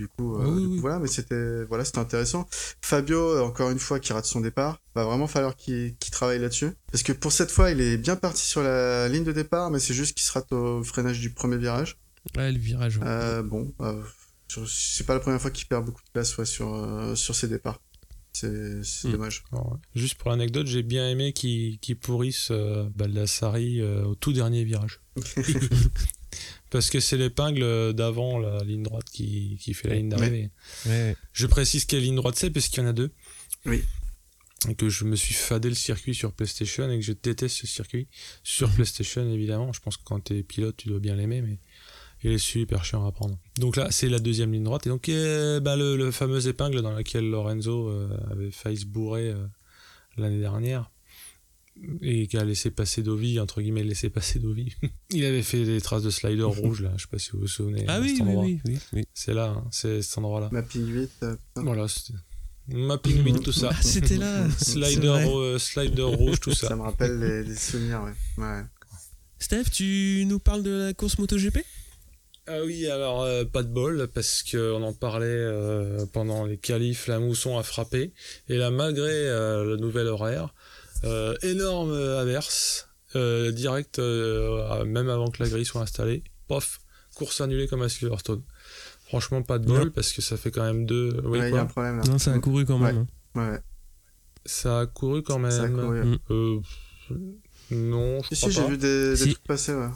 du coup, euh, Oui, oui, du coup, oui. voilà mais c'était voilà c'était intéressant Fabio encore une fois qui rate son départ va vraiment falloir qu'il qu'il travaille là-dessus parce que pour cette fois il est bien parti sur la ligne de départ mais c'est juste qu'il se rate au freinage du premier virage Ouais, le virage. ouais. bon c'est pas la première fois qu'il perd beaucoup de place ouais, sur euh, sur ses départs c'est c'est Mm. dommage Alors, juste pour l'anecdote, j'ai bien aimé qu'ils qu'ils pourrissent euh, Baldassari euh, au tout dernier virage. Parce que c'est l'épingle d'avant la ligne droite qui, qui fait la ligne d'arrivée. Ouais. Je précise quelle ligne droite c'est, parce qu'il y en a deux. Oui. Et que je me suis fadé le circuit sur PlayStation et que je déteste ce circuit. Sur PlayStation, évidemment. Je pense que quand t'es pilote, tu dois bien l'aimer, mais il est super chiant à prendre. Donc là, c'est la deuxième ligne droite. Et donc, euh, bah, le, le fameux épingle dans lequel Lorenzo euh, avait failli se bourrer euh, l'année dernière et qui a laissé passer Dovi, entre guillemets, laissé passer Dovi. il avait fait des traces de slider rouge, là. Je sais pas si vous vous souvenez. Ah oui, cet oui, endroit. oui, oui, oui. C'est là, hein, c'est cet endroit-là. Mapping 8. euh. Voilà, c'était. Mapping 8, tout ça. Ah, c'était là. Slider, euh, slider rouge, tout ça ça. me rappelle les, les souvenirs, ouais. ouais. Steph, tu nous parles de la course MotoGP? Ah oui, alors euh, pas de bol, parce qu'on en parlait euh, pendant les qualifs, la mousson a frappé. Et là, malgré euh, le nouvel horaire, euh, énorme averse, euh, direct, euh, même avant que la grille soit installée, pof, course annulée comme à Silverstone. Franchement, pas de bol, Non. parce que ça fait quand même deux... Oui, Ouais, il y a un problème là. Non, ça a couru quand même. hein. Ouais, ouais. Ça a couru quand même. Ça a couru. ouais. Non, je Si, crois si, j'ai pas. vu des, des Si. trucs passer, ouais.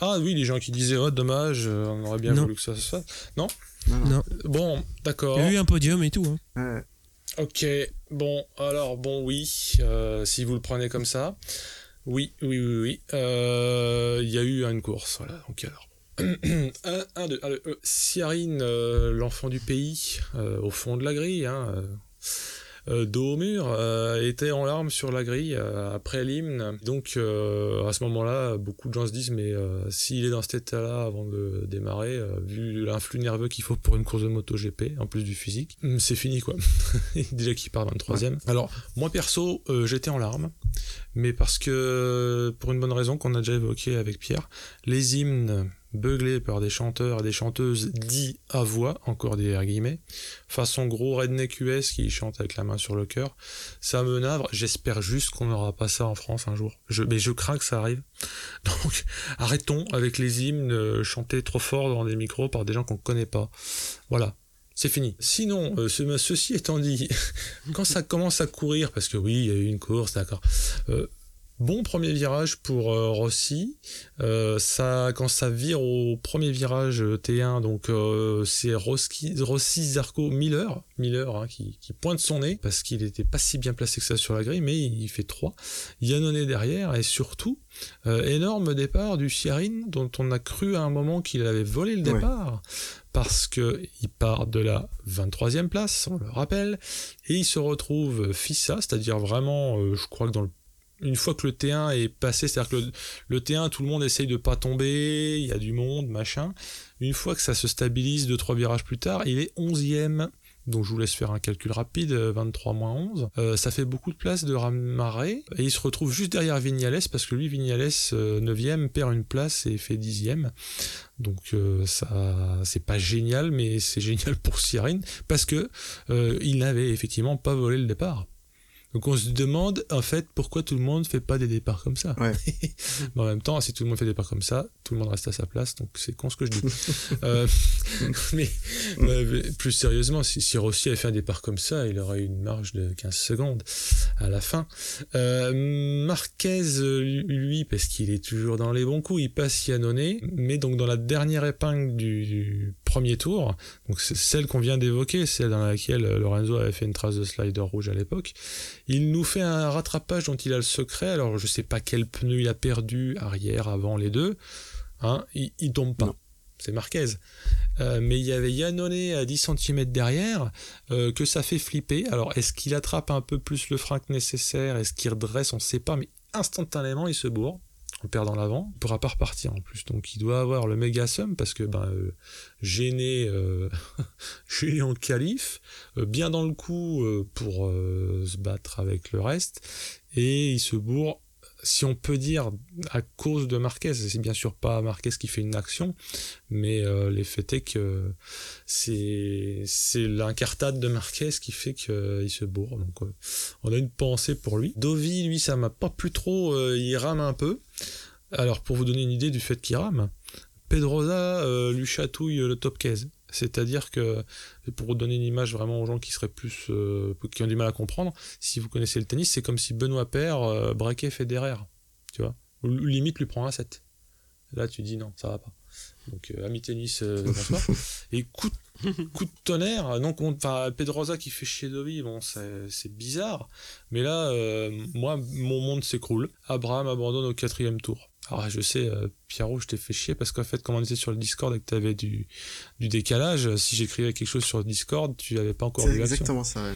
Ah oui, les gens qui disaient oh dommage, euh, on aurait bien Non. voulu que ça se fasse. Non, Non. Bon, d'accord. Il y a eu un podium et tout. hein. Ouais. Ok, bon, alors bon oui, euh, si vous le prenez comme ça, oui, oui, oui, oui. Euh, Il y a eu une course, voilà. Donc alors. 1, 1, 2, Ciarine, euh, l'enfant du pays, euh, au fond de la grille, hein, dos au mur, euh, était en larmes sur la grille euh, après l'hymne. Donc euh, à ce moment-là, beaucoup de gens se disent mais euh, s'il est dans cet état-là avant de démarrer, euh, vu l'influx nerveux qu'il faut pour une course de moto GP, en plus du physique, hum, c'est fini quoi. Déjà qu'il part 23ème. Alors moi perso, euh, j'étais en larmes, mais parce que pour une bonne raison qu'on a déjà évoqué avec Pierre, les hymnes beuglés par des chanteurs et des chanteuses dits à voix, encore des guillemets, façon gros redneck US qui chante avec la main sur le cœur, ça me navre. J'espère juste qu'on n'aura pas ça en France un jour. Mais je crains que ça arrive. Donc arrêtons avec les hymnes euh, chantés trop fort dans des micros par des gens qu'on connaît pas. Voilà. C'est fini. Sinon, euh, ce- ceci étant dit, quand ça commence à courir, parce que oui, il y a eu une course, d'accord. euh, bon premier virage pour euh, Rossi. Euh, ça, quand ça vire au premier virage euh, T1, donc euh, c'est Rossi, Rossi, Zarco, Miller, Miller hein, qui, qui pointe son nez parce qu'il était pas si bien placé que ça sur la grille, mais il fait 3. Yannone derrière et surtout énorme départ du Ciarine dont on a cru à un moment qu'il avait volé le Ouais. départ. Parce que il part de la 23e place, on le rappelle, et il se retrouve FISA, c'est-à-dire vraiment, euh, je crois que dans le une fois que le T1 est passé, c'est-à-dire que le, le T1, tout le monde essaye de pas tomber, il y a du monde, machin. Une fois que ça se stabilise deux trois virages plus tard, il est 11e. Donc je vous laisse faire un calcul rapide, euh, 23 moins 11. Euh, ça fait beaucoup de place de ramarrer. Et il se retrouve juste derrière Vignales, parce que lui, Vignales, euh, 9e, perd une place et fait 10e. Donc euh, ça, c'est pas génial, mais c'est génial pour Cyrine, parce que euh, il n'avait effectivement pas volé le départ. Donc on se demande en fait pourquoi tout le monde fait pas des départs comme ça. Ouais. Mais en même temps, si tout le monde fait des départs comme ça, tout le monde reste à sa place, donc c'est con ce que je dis. Euh, mais, mais plus sérieusement, si, si Rossi avait fait un départ comme ça, il aurait eu une marge de 15 secondes à la fin. Euh, Marquez, lui, parce qu'il est toujours dans les bons coups, il passe Yannone, mais donc dans la dernière épingle du, du premier tour, donc c'est celle qu'on vient d'évoquer, celle dans laquelle Lorenzo avait fait une trace de slider rouge à l'époque, il nous fait un rattrapage dont il a le secret. Alors, je sais pas quel pneu il a perdu, arrière, avant, les deux. Hein, il, il tombe pas. Non. C'est Marquez. Euh, mais il y avait Yannone à 10 cm derrière, euh, que ça fait flipper. Alors, est-ce qu'il attrape un peu plus le frein que nécessaire? Est-ce qu'il redresse? On sait pas, mais instantanément, il se bourre en perdant l'avant. Il pourra pas repartir en plus. Donc, il doit avoir le méga sum parce que, ben, euh, gêné, euh, gêné en qualif, euh, bien dans le coup euh, pour euh, se battre avec le reste, et il se bourre, si on peut dire, à cause de Marquez. C'est bien sûr pas Marquez qui fait une action, mais euh, les faits est que c'est c'est l'incartade de Marquez qui fait qu'il se bourre. Donc euh, on a une pensée pour lui. Dovi, lui, ça m'a pas plus trop, euh, il rame un peu. Alors pour vous donner une idée du fait qu'il rame, Pedrosa euh, lui chatouille le top 15. C'est-à-dire que, pour donner une image vraiment aux gens qui seraient plus, euh, qui ont du mal à comprendre, si vous connaissez le tennis, c'est comme si Benoît Paire euh, braquait Federer, tu vois, ou limite lui prend un 7. Là, tu dis non, ça va pas. Donc, euh, ami tennis, bonsoir. Et coup de, coup de tonnerre, donc, on- enfin, Pedrosa qui fait chier Dovi, bon, c'est c'est bizarre. Mais là, moi, mon monde s'écroule. Abraham abandonne au quatrième tour. Alors, je sais, euh, Pierrot, je t'ai fait chier parce qu'en fait, comme on était sur le Discord et que t'avais du, du décalage, si j'écrivais quelque chose sur le Discord, tu avais pas encore C'est vu l'action. exactement ça. ouais.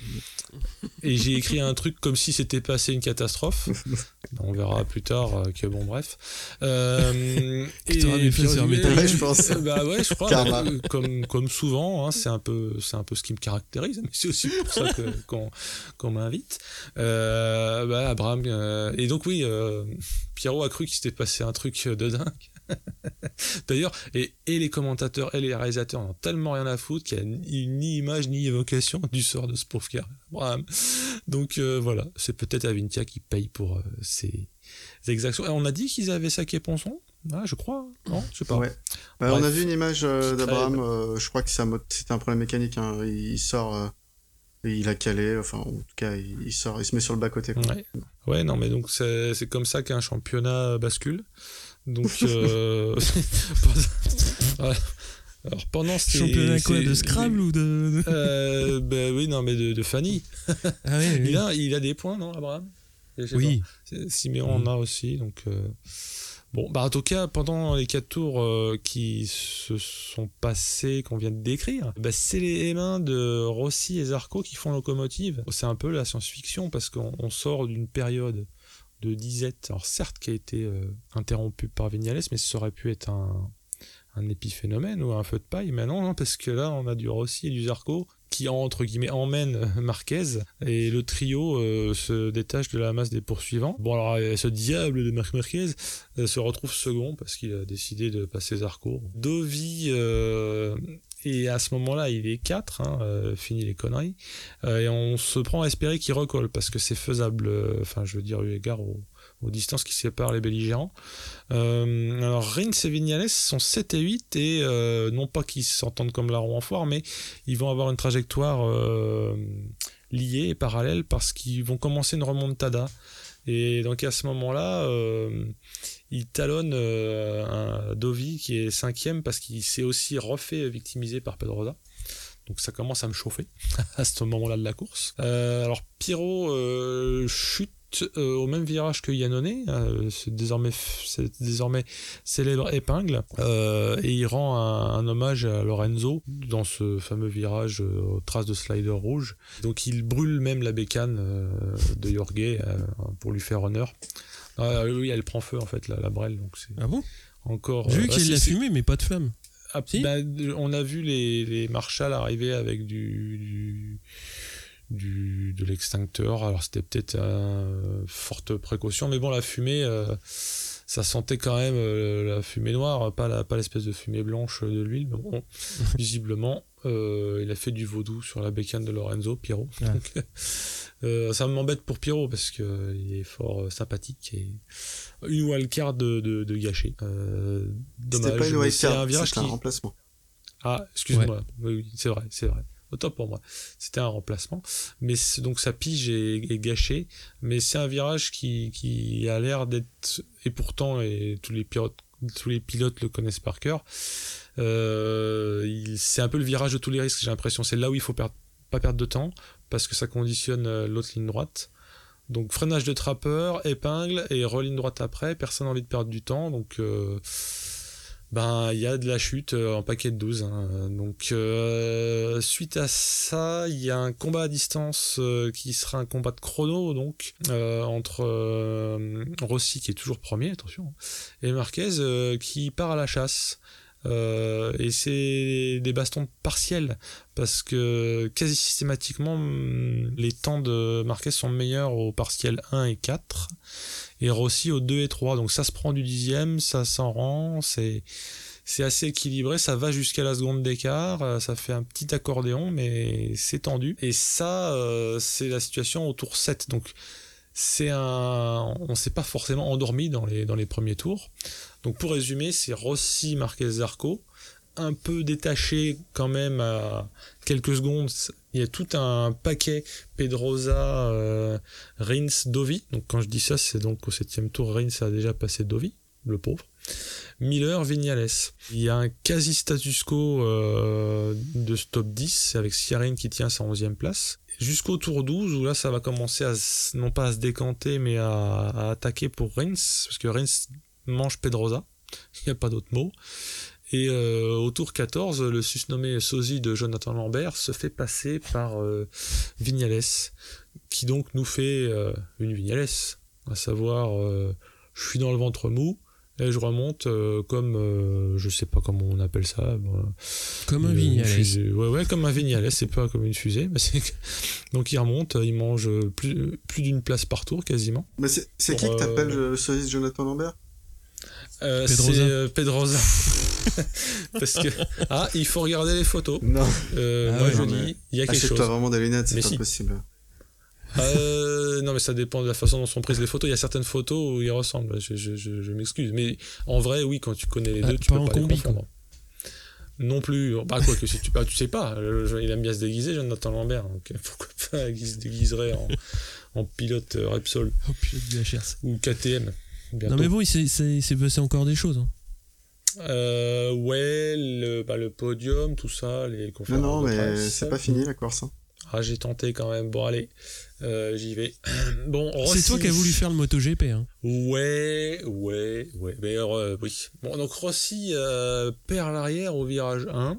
Et j'ai écrit un truc comme si c'était passé une catastrophe. On verra plus tard euh, que bon, bref. Euh, sur euh, Metal Ouais, je pense. Bah ouais, je crois. Bah, euh, comme, comme souvent, hein, c'est un peu, c'est un peu ce qui me caractérise, mais c'est aussi pour ça que- qu'on qu'on m'invite. Euh, bah, Abraham. euh, et donc oui, euh, Pierrot a cru qu'il s'était passé un truc de dingue. D'ailleurs, et, et les commentateurs et les réalisateurs n'ont tellement rien à foutre qu'il n'y a ni, ni image ni évocation du sort de ce pauvre Abraham. Donc euh, voilà, c'est peut-être Avintia qui paye pour euh, ces exactions. Et on a dit qu'ils avaient saqué Ponson? Ah, Je crois, non Je sais pas. Ouais. Euh, on a vu une image euh, d'Abraham, euh, je crois que c'est un mode- c'était un problème mécanique. hein. Il, il sort, euh, et il a calé, enfin en tout cas il, il sort, il se met sur le bas côté. Quoi. Ouais. ouais, non, mais donc c'est c'est comme ça qu'un championnat bascule. Donc, euh... alors pendant ces- Championnat quoi De Scrabble ou de. euh, Ben oui, non, mais de, de Fanny. Ah oui, oui. Il, a, il a des points, non, Abraham? Oui. Siméon en a aussi, donc. euh, Bon, bah en tout cas, pendant les quatre tours euh, qui se sont passés, qu'on vient de décrire, bah, c'est les mains de Rossi et Zarco qui font locomotive. C'est un peu la science-fiction parce qu'on on sort d'une période de disette, alors certes qui a été euh, interrompue par Vignales, mais ça aurait pu être un, un épiphénomène ou un feu de paille, mais non, non, parce que là on a du Rossi et du Zarco qui entre guillemets emmènent euh, Marquez et le trio euh, se détache de la masse des poursuivants. Bon alors euh, ce diable de Marquez euh, se retrouve second parce qu'il a décidé de passer Zarco. Dovi et à ce moment-là il est 4, hein, fini les conneries, et on se prend à espérer qu'il recolle parce que c'est faisable, enfin je veux dire eu égard aux, aux distances qui séparent les belligérants. Euh, alors Rins et Vignales sont 7 et 8 et euh, non pas qu'ils s'entendent comme larron en foire, mais ils vont avoir une trajectoire euh, liée et parallèle parce qu'ils vont commencer une remontada. Et donc à ce moment-là, il talonne un Dovi qui est cinquième parce qu'il s'est aussi refait victimiser par Pedrosa. Donc ça commence à me chauffer à ce moment-là de la course. Alors Pierrot chute euh, au même virage que Yannone, euh, désormais, célèbre épingle, euh, et il rend un, un hommage à Lorenzo dans ce fameux virage euh, aux traces de slider rouge. Donc il brûle même la bécane de Jorge pour lui faire honneur. Ah, oui, elle prend feu en fait, la, la brêle, donc c'est Ah bon? encore. Vu qu'il y a de ah, la fumée, mais pas de flamme. ah, Si bah, on a vu les, les marshals arriver avec du, du, du- de l'extincteur. Alors c'était peut-être une forte précaution, mais bon, la fumée, euh, ça sentait quand même euh, la fumée noire, pas la, pas l'espèce de fumée blanche de l'huile. Mais bon, visiblement, euh, il a fait du vaudou sur la bécane de Lorenzo, Pierrot. Ouais. Donc, euh, ça m'embête pour Pierrot parce que euh, il est fort euh, sympathique et une wildcard de, de, de gâcher. Euh, dommage. C'était pas une mais c'est un wildcard, virage qui, un remplacement. ah, excuse-moi. Oui, c'est vrai, c'est vrai. Autant pour moi. C'était un remplacement. Mais donc sa pige est, gâchée. Mais c'est un virage qui, a l'air d'être, et pourtant, et tous les pilotes, tous les pilotes le connaissent par cœur. Euh, c'est un peu le virage de tous les risques, j'ai l'impression. C'est là où il faut pas perdre de temps, parce que ça conditionne euh, l'autre ligne droite. Donc freinage de trappeur, épingle et religne droite après. Personne n'a envie de perdre du temps. Donc euh, ben il y a de la chute euh, en paquet de 12. hein. Donc euh, suite à ça, il y a un combat à distance euh, qui sera un combat de chrono donc entre Rossi qui est toujours premier, attention, et Marquez qui part à la chasse. Et c'est des bastons partiels parce que quasi systématiquement hum, les temps de Marquez sont meilleurs au partiel 1 et 4 et Rossi au 2 et 3 donc ça se prend du dixième ça s'en rend c'est c'est assez équilibré ça va jusqu'à la seconde d'écart euh, ça fait un petit accordéon mais c'est tendu. Et ça euh, c'est la situation au tour 7 donc c'est un on s'est pas forcément endormi dans les dans les premiers tours. Donc pour résumer c'est Rossi Marquez Zarco un peu détaché quand même à quelques secondes il y a tout un paquet Pedrosa, euh, Rins, Dovi. Donc quand je dis ça, c'est donc au septième tour, Rins a déjà passé Dovi, le pauvre. Miller, Vignales. Il y a un quasi status quo euh, de ce top 10 avec Siarin qui tient sa 11e place. Jusqu'au tour 12 où là ça va commencer à non pas à se décanter mais à, à attaquer pour Rins parce que Rins mange Pedrosa. Il n'y a pas d'autre mot. Et euh, au tour 14, le susnommé sosie de Jonathan Lambert se fait passer par euh, Vignales, qui donc nous fait euh, une Vignales, à savoir euh, je suis dans le ventre mou et je remonte euh, comme euh, je sais pas comment on appelle ça. bon, Comme un Vignales. Ouais, ouais, comme un Vignales, c'est pas comme une fusée. Mais c'est que- donc il remonte, il mange plus, plus d'une place par tour quasiment. Mais c'est c'est qui que t'appelles euh, le sosie de Jonathan Lambert? Euh, c'est euh, Pedrosa. Parce que ah, il faut regarder les photos. Non. Euh, Ah moi ouais, je non, dis, il y a quelque chose. Achète-toi vraiment des lunettes, c'est Mais pas si. possible. Euh, non, mais ça dépend de la façon dont sont prises les photos. Il y a certaines photos où ils ressemblent. Je, je, je, je m'excuse. Mais en vrai, oui, quand tu connais les Ah, deux, tu pas peux en pas les combi, confondre. Non plus. Bah, quoi que si tu, bah, tu sais pas. Il aime bien se déguiser, Jonathan Lambert. Donc, pourquoi pas il se déguiserait en, en pilote Repsol Oh, pilote ou KTM. Bientôt. Non mais bon, il s'est- passé encore des choses. hein. Euh, ouais, le, bah, le podium, tout ça, les Non, conférences. non, de mais c'est pas fini la course. hein. Ah, j'ai tenté quand même. Bon, allez, euh, j'y vais. bon, C'est toi qui as voulu faire le MotoGP. Hein. Ouais, ouais, ouais. Mais euh, oui. Bon, donc Rossi euh, perd l'arrière au virage 1.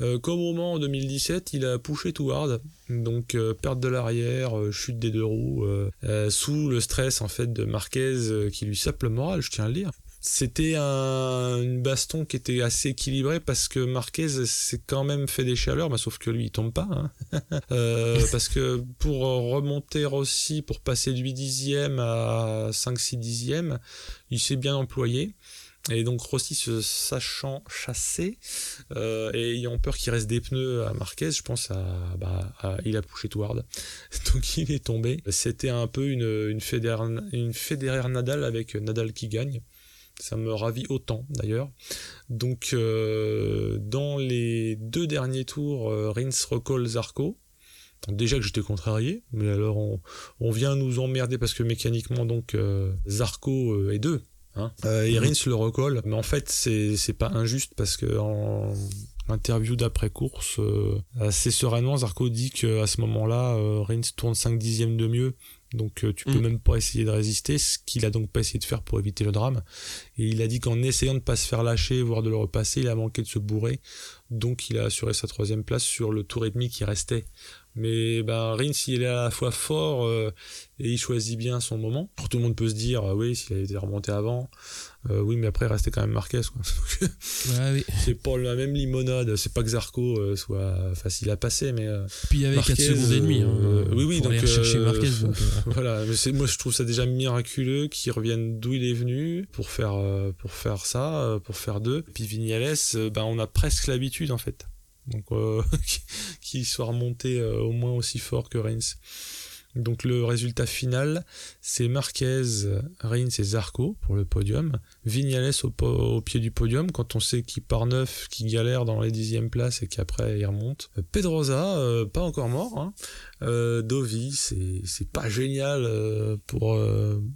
Euh, comme au moment en 2017, il a poussé tout hard, donc euh, perte de l'arrière, euh, chute des deux roues, euh, sous le stress en fait de Marquez qui lui sape le moral, je tiens à le dire. C'était un, baston qui était assez équilibrée parce que Marquez s'est quand même fait des chaleurs, mais sauf que lui il tombe pas. Hein. Parce que pour remonter Rossi, pour passer de 8 dixièmes à 5-6 dixièmes, il s'est bien employé. Et donc Rossi se sachant chassé euh, et ayant peur qu'il reste des pneus à Marquez, je pense à, bah, à- il a poussé hard. Donc il est tombé. C'était un peu une, une, Federer, une Federer Nadal avec Nadal qui gagne. Ça me ravit autant d'ailleurs. Donc euh, dans les deux derniers tours, euh, Rins recolle Zarco. Déjà que j'étais contrarié, mais alors on, on vient nous emmerder parce que mécaniquement donc euh, Zarco euh, est deux. Hein. Euh, le recolle, mais en fait c'est pas injuste parce que en interview d'après course, euh, assez sereinement Zarco dit que à ce moment-là, euh, Rins tourne 5 dixièmes de mieux, donc euh, tu peux Mm. même pas essayer de résister, ce qu'il a donc pas essayé de faire pour éviter le drame. Et il a dit qu'en essayant de pas se faire lâcher, voire de le repasser, il a manqué de se bourrer, donc il a assuré sa troisième place sur le tour et demi qui restait. Mais ben Rins, il est à la fois fort euh, et il choisit bien son moment. Alors, tout le monde peut se dire, ah oui, s'il avait été remonté avant, euh, oui, mais après il restait quand même Marquez. Quoi. Ouais, oui. c'est pas la même limonade. C'est pas que Zarco euh, soit facile à passer, mais euh, Puis il y avait 4 Marquez, secondes et demie. hein, oui, oui, pour donc, aller chercher Marquez. donc, voilà. Mais c'est moi, je trouve ça déjà miraculeux qu'il revienne d'où il est venu pour faire pour faire ça, pour faire deux. Puis Vignales, ben on a presque l'habitude en fait. Donc euh, qu'il soit remonté euh, au moins aussi fort que Reigns. Donc le résultat final, c'est Marquez, Reigns et Zarco pour le podium. Vignales au, pied du podium quand on sait qu'il part neuf, qu'il galère dans les dixièmes places et qu'après il remonte. Euh, Pedrosa, pas encore mort. Hein. Dovi, c'est pas génial pour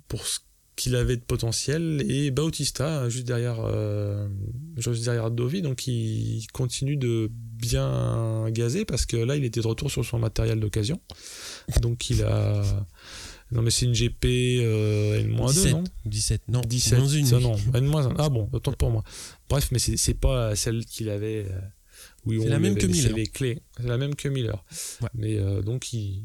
pour ce qu'il avait de potentiel et Bautista juste derrière euh, juste derrière Dovi donc il continue de bien gazer parce que là il était de retour sur son matériel d'occasion donc il a non mais c'est une GP euh, N-2 17, non? 17, non, 17 moins une. ça, oui. non N-1 ah bon autant pour moi bref mais c'est c'est pas celle qu'il avait euh, où on la même que Miller. les clés c'est la même que Miller Ouais. mais euh, donc il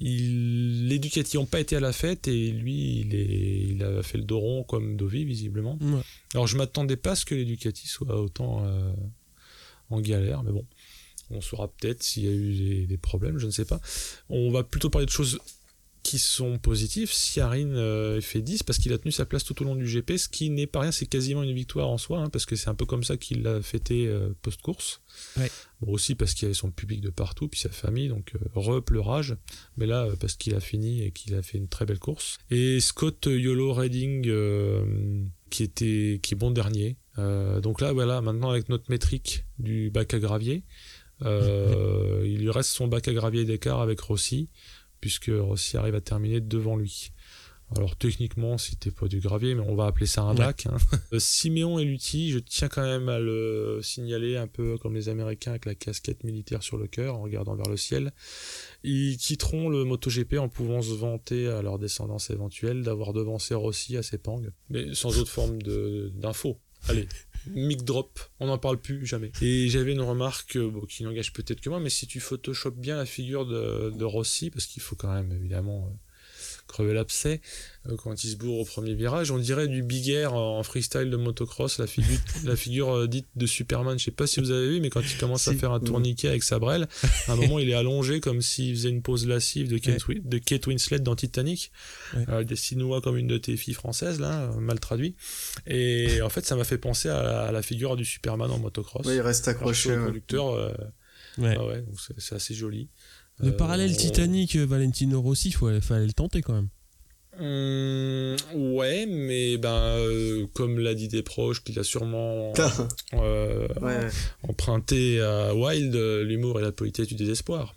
il, les Ducati n'ont pas été à la fête et lui, il, est, il a fait le dos rond comme Dovi, visiblement. Ouais. Alors, je m'attendais pas à ce que les Ducati soient autant euh, en galère, mais bon, on saura peut-être s'il y a eu des, des problèmes, je ne sais pas. On va plutôt parler de choses qui sont positives. Siarin euh, fait 10 parce qu'il a tenu sa place tout au long du GP, ce qui n'est pas rien, c'est quasiment une victoire en soi, hein, parce que c'est un peu comme ça qu'il l'a fêté euh, post-course. Ouais. Bon, aussi parce qu'il y avait son public de partout, puis sa famille, donc euh, repleurage. Mais là, euh, parce qu'il a fini et qu'il a fait une très belle course. Et Scott Yolo Redding, qui était qui est bon dernier. Donc là, voilà, maintenant avec notre métrique du bac à gravier, il lui reste son bac à gravier d'écart avec Rossi, puisque Rossi arrive à terminer devant lui. Alors techniquement, c'était pas du gravier, mais on va appeler ça un Ouais. bac. hein. Euh, Siméon et Lutti, je tiens quand même à le signaler un peu comme les Américains avec la casquette militaire sur le cœur en regardant vers le ciel. Ils quitteront le MotoGP en pouvant se vanter à leur descendance éventuelle d'avoir devancé Rossi à Sepang, mais sans autre forme d'info. Allez, mic drop, on n'en parle plus jamais. Et j'avais une remarque euh, qui n'engage peut-être que moi, mais si tu photoshop bien la figure de, de Rossi, parce qu'il faut quand même évidemment euh, crever l'abcès euh, quand il se bourre au premier virage, on dirait du Big Air en freestyle de motocross, la figure, la figure euh, dite de Superman. Je sais pas si vous avez vu, mais quand il commence à faire un tourniquet avec sa brelle, à un moment il est allongé comme s'il faisait une pause lascive de Kate, Wi- de Kate Winslet dans Titanic. Ouais. Euh, Destine-moi comme une de tes filles françaises, là, mal traduit. Et en fait, ça m'a fait penser à la, à la figure du Superman en motocross. Oui, il reste accroché. ouais. conducteur, euh, Ouais. ah ouais, c'est assez joli. Le Euh, parallèle on- Titanic, euh, Valentino Rossi, il fallait le tenter quand même. Hum, ouais, mais ben, euh, comme l'a dit des proches, qu'il a sûrement euh, ouais, ouais. emprunté à Wild euh, l'humour et la politesse du désespoir.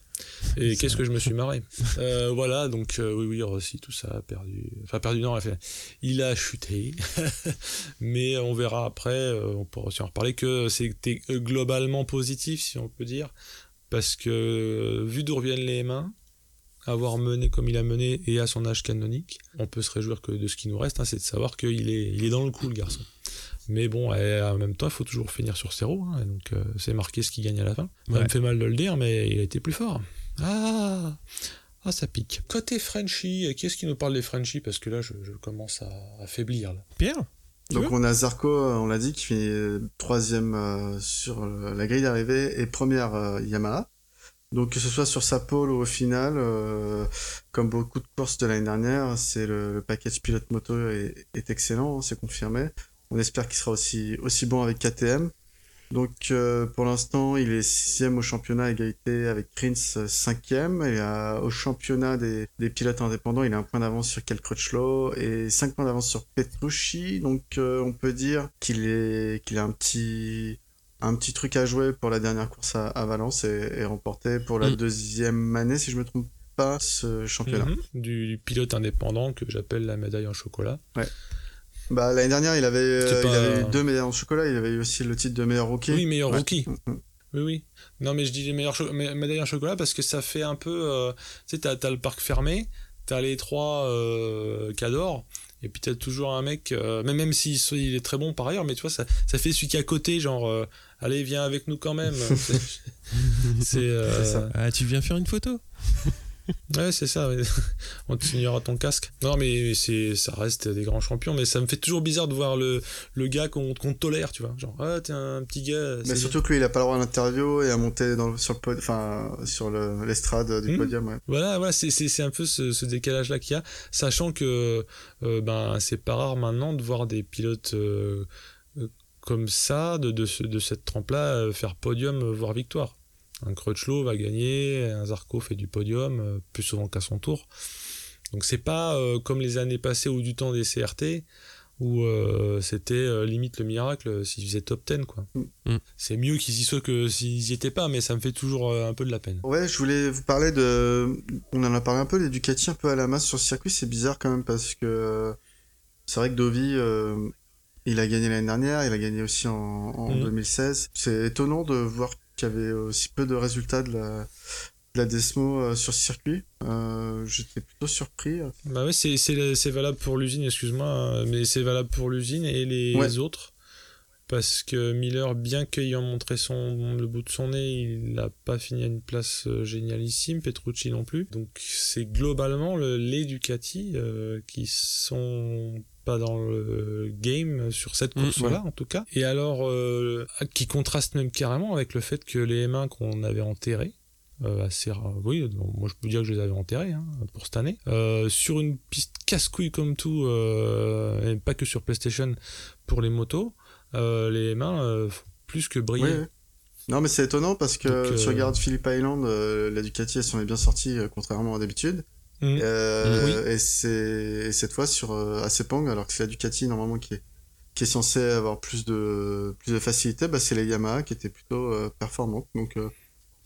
Et qu'est-ce que je me suis marré. Euh, voilà, donc euh, oui, oui, Rossi, tout ça a perdu. Enfin, perdu, non, enfin, il a chuté. Mais on verra après, euh, on pourra aussi en reparler, que c'était globalement positif, si on peut dire. Parce que, euh, vu d'où reviennent les mains, avoir mené comme il a mené et à son âge canonique, on peut se réjouir que de ce qui nous reste, hein, c'est de savoir qu'il est, il est dans le coup, le garçon. Mais bon, et en même temps, il faut toujours finir sur zéro. hein, donc, euh, c'est marqué ce qui gagne à la fin. Ça Ouais. me fait mal de le dire, mais il a été plus fort. Ah Ah, ça pique. Côté Frenchie, qui est-ce qui nous parle des Frenchies? Parce que là, je, je commence à, à faiblir. Là. Pierre? Donc on a Zarco, euh, on l'a dit, qui finit euh, troisième euh, sur la grille d'arrivée et première Yamaha. Donc que ce soit sur sa pole ou au final, euh, comme beaucoup de courses de l'année dernière, c'est le, le package pilote moto est, est excellent, hein, c'est confirmé. On espère qu'il sera aussi aussi bon avec KTM. Donc euh, pour l'instant, il est sixième au championnat à égalité avec Rins euh, cinquième. Et euh, au championnat des, des pilotes indépendants, il a un point d'avance sur Kel Crutchlow et cinq points d'avance sur Petrucci. Donc euh, on peut dire qu'il est qu'il a un petit un petit truc à jouer pour la dernière course à, à Valence et, et remporter pour la Mm. deuxième année, si je me trompe pas, ce championnat. Mhm. du, du pilote indépendant que j'appelle la médaille en chocolat. Bah l'année dernière, il avait euh, il avait eu deux médailles en chocolat. Il avait eu aussi le titre de meilleur rookie. Oui, meilleur Ouais. rookie. Mm, mm. Oui, oui. Non, mais je dis les meilleurs cho- mé- médailles en chocolat parce que ça fait un peu. euh, tu sais, t'as, t'as le parc fermé, t'as les trois euh, cadors, et puis t'as toujours un mec, euh, même, même s'il il est très bon par ailleurs, mais tu vois, ça, ça fait celui qui est à côté, genre, euh, allez, viens avec nous quand même. c'est. euh. Ah, tu viens faire une photo? Ouais, c'est ça. ouais. On te signera ton casque. Non, mais c'est, ça reste des grands champions, mais ça me fait toujours bizarre de voir le, le gars qu'on, qu'on tolère, tu vois. Genre, ah, t'es un petit gars. Mais surtout que lui, il a pas le droit à l'interview et à monter dans sur le pod- enfin sur le- l'estrade du Mm. podium. Ouais. Voilà, voilà c'est, c'est, c'est un peu ce, ce décalage-là qu'il y a, sachant que euh, ben, c'est pas rare maintenant de voir des pilotes euh, euh, comme ça, de, de, de cette trempe-là, euh, faire podium, voire victoire. Un Crutchlow va gagner, un Zarco fait du podium, euh, plus souvent qu'à son tour. Donc c'est pas euh, comme les années passées ou du temps des CRT, où euh, c'était euh, limite le miracle euh, s'ils faisaient top 10. Quoi. Mm. C'est mieux qu'ils y soient que s'ils y étaient pas, mais ça me fait toujours euh, un peu de la peine. Ouais, je voulais vous parler de. On en a parlé un peu, les Ducati un peu à la masse sur le circuit. C'est bizarre quand même parce que euh, c'est vrai que Dovi, euh, il a gagné l'année dernière, il a gagné aussi en, en Mhm. 2016. C'est étonnant de voir qu'il y avait aussi peu de résultats de la, de la Desmo euh, sur ce circuit. Euh, J'étais plutôt surpris. Bah ouais, c'est, valable pour l'usine, excuse-moi, euh, mais c'est valable pour l'usine et les Ouais. autres. Parce que Miller, bien qu'ayant montré son, le bout de son nez, il n'a pas fini à une place euh, génialissime, Petrucci non plus. Donc c'est globalement le, les Ducati euh, qui sont pas dans le game sur cette Mm, course-là en tout cas. Et alors, euh, qui contraste même carrément avec le fait que les M1 qu'on avait enterrés, euh, assez. Oui, donc, moi je peux dire que je les avais enterrés hein, pour cette année. Euh, sur une piste casse-couille comme tout, euh, et pas que sur PlayStation pour les motos, euh, les mains euh, font plus que briller. Ouais, ouais. Non, mais c'est étonnant parce que euh, tu regardes Phillip Island, euh, la Ducati, elle s'en est bien sortie, euh, contrairement à d'habitude. Mm. Euh, Et c'est et cette fois sur euh, alors que c'est la Ducati normalement qui est qui est censée avoir plus de plus de facilité, bah c'est la Yamaha qui était plutôt euh, performante. Donc euh,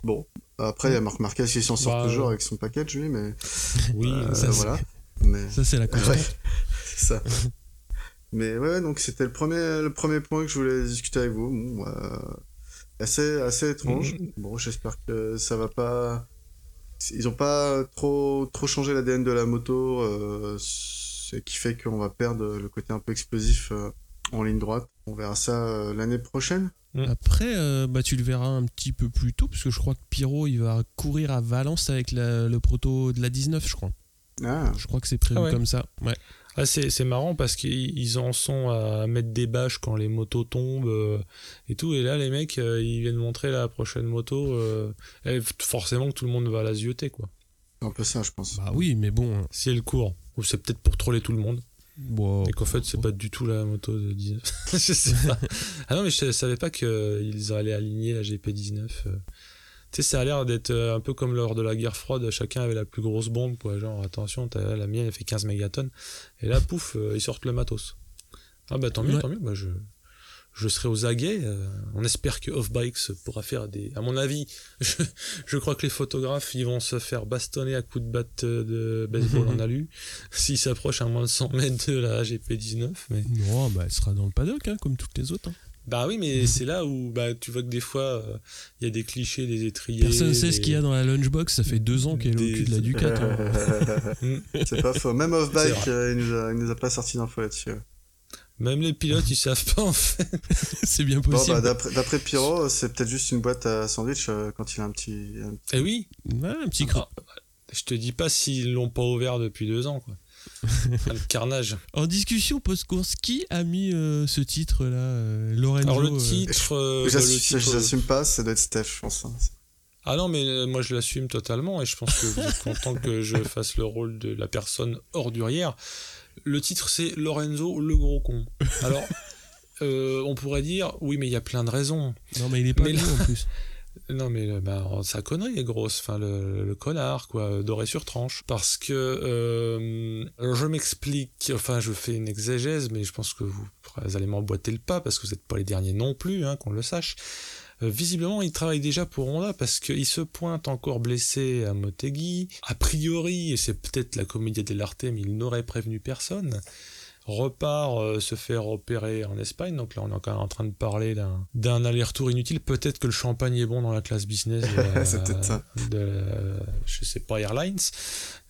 bon, après il y a Marc Marquez qui s'en sort Bah, toujours euh, avec son package lui, mais Oui, euh, ça, c'est- voilà. Mais... Ça, c'est la constante. Ouais, c'est ça. Mais ouais, donc c'était le premier, le premier point que je voulais discuter avec vous. Bon, euh, assez, assez étrange. Mhm. Bon, j'espère que ça va pas. Ils ont pas trop, trop changé l'ADN de la moto, euh, ce qui fait qu'on va perdre le côté un peu explosif euh, en ligne droite. On verra ça euh, l'année prochaine. Après, euh, bah, tu le verras un petit peu plus tôt, parce que je crois que Pyro, il va courir à Valence avec la- le proto de la 19, je crois. Ah, Je crois que c'est prévu Ah ouais. comme ça. Ouais. Ah, c'est c'est marrant parce qu'ils ils en sont à mettre des bâches quand les motos tombent euh, et tout. Et là, les mecs, euh, ils viennent montrer la prochaine moto. euh, et forcément que tout le monde va la zioter, quoi. c'est un peu ça, je pense. Bah oui, mais bon. Si elle court. Ou c'est peut-être pour troller tout le monde. bon Et qu'en fait, c'est pas du tout la moto de 19. je sais pas. Ah non, mais je savais pas qu'ils allaient aligner la GP19. Tu sais, ça a l'air d'être euh, un peu comme lors de la guerre froide, chacun avait la plus grosse bombe, quoi. Genre, attention, t'as- la mienne, elle fait 15 mégatonnes. Et là, pouf, euh, ils sortent le matos. Ah bah tant mieux, Ouais. tant mieux. Bah, je, je serai aux aguets. euh, on espère que Off-Bikes pourra faire des. À mon avis, je, je crois que les photographes, ils vont se faire bastonner à coups de batte de baseball en alu s'ils s'approchent à moins de 100 mètres de la GP19. Mais... Non, bah, elle sera dans le paddock, hein, comme toutes les autres. hein. Bah oui, mais c'est là où bah, tu vois que des fois, euh, il y a des clichés, des étriers. Personne ne sait ce qu'il y a dans la lunchbox, ça fait deux ans qu'elle est au cul de la Ducat. hein. c'est pas faux. Même off-bike, euh, il, nous a, il nous a pas sorti d'infos là-dessus. Même les pilotes, ils savent pas en fait. c'est bien Bon, possible. bah, d'après Pyro, c'est peut-être juste une boîte à sandwich euh, quand il a un petit. un- Eh oui, Ouais, un petit. Ah, je te dis pas s'ils l'ont pas ouvert depuis deux ans, quoi. Le carnage. En discussion post-course, qui a mis euh, ce titre-là euh, Lorenzo Alors le euh, titre, euh, bah, J'assume titre, j'assume pas, ça doit être Steph, je pense. hein. Ah non, mais euh, moi je l'assume totalement et je pense que vous êtes content que je fasse le rôle de la personne ordurière. Le titre c'est Lorenzo le gros con. Alors, euh, on pourrait dire oui, mais il y a plein de raisons. Non, mais il est pas Mais con là- en plus. Non mais euh, bah, sa connerie est grosse, enfin le, le connard quoi, doré sur tranche. Parce que euh, je m'explique, enfin je fais une exégèse, mais je pense que vous, allez m'emboîter le pas parce que vous n'êtes pas les derniers non plus, hein, qu'on le sache. Euh, visiblement, il travaille déjà pour Honda parce qu'il se pointe encore blessé à Motegi. A priori, et c'est peut-être la comédie dell'arte, mais il n'aurait prévenu personne. Repart euh, se faire opérer en Espagne, donc là on est encore en train de parler d'un, aller-retour inutile. Peut-être que le champagne est bon dans la classe business de, la- C'est peut-être ça. de la- je sais pas, Airlines,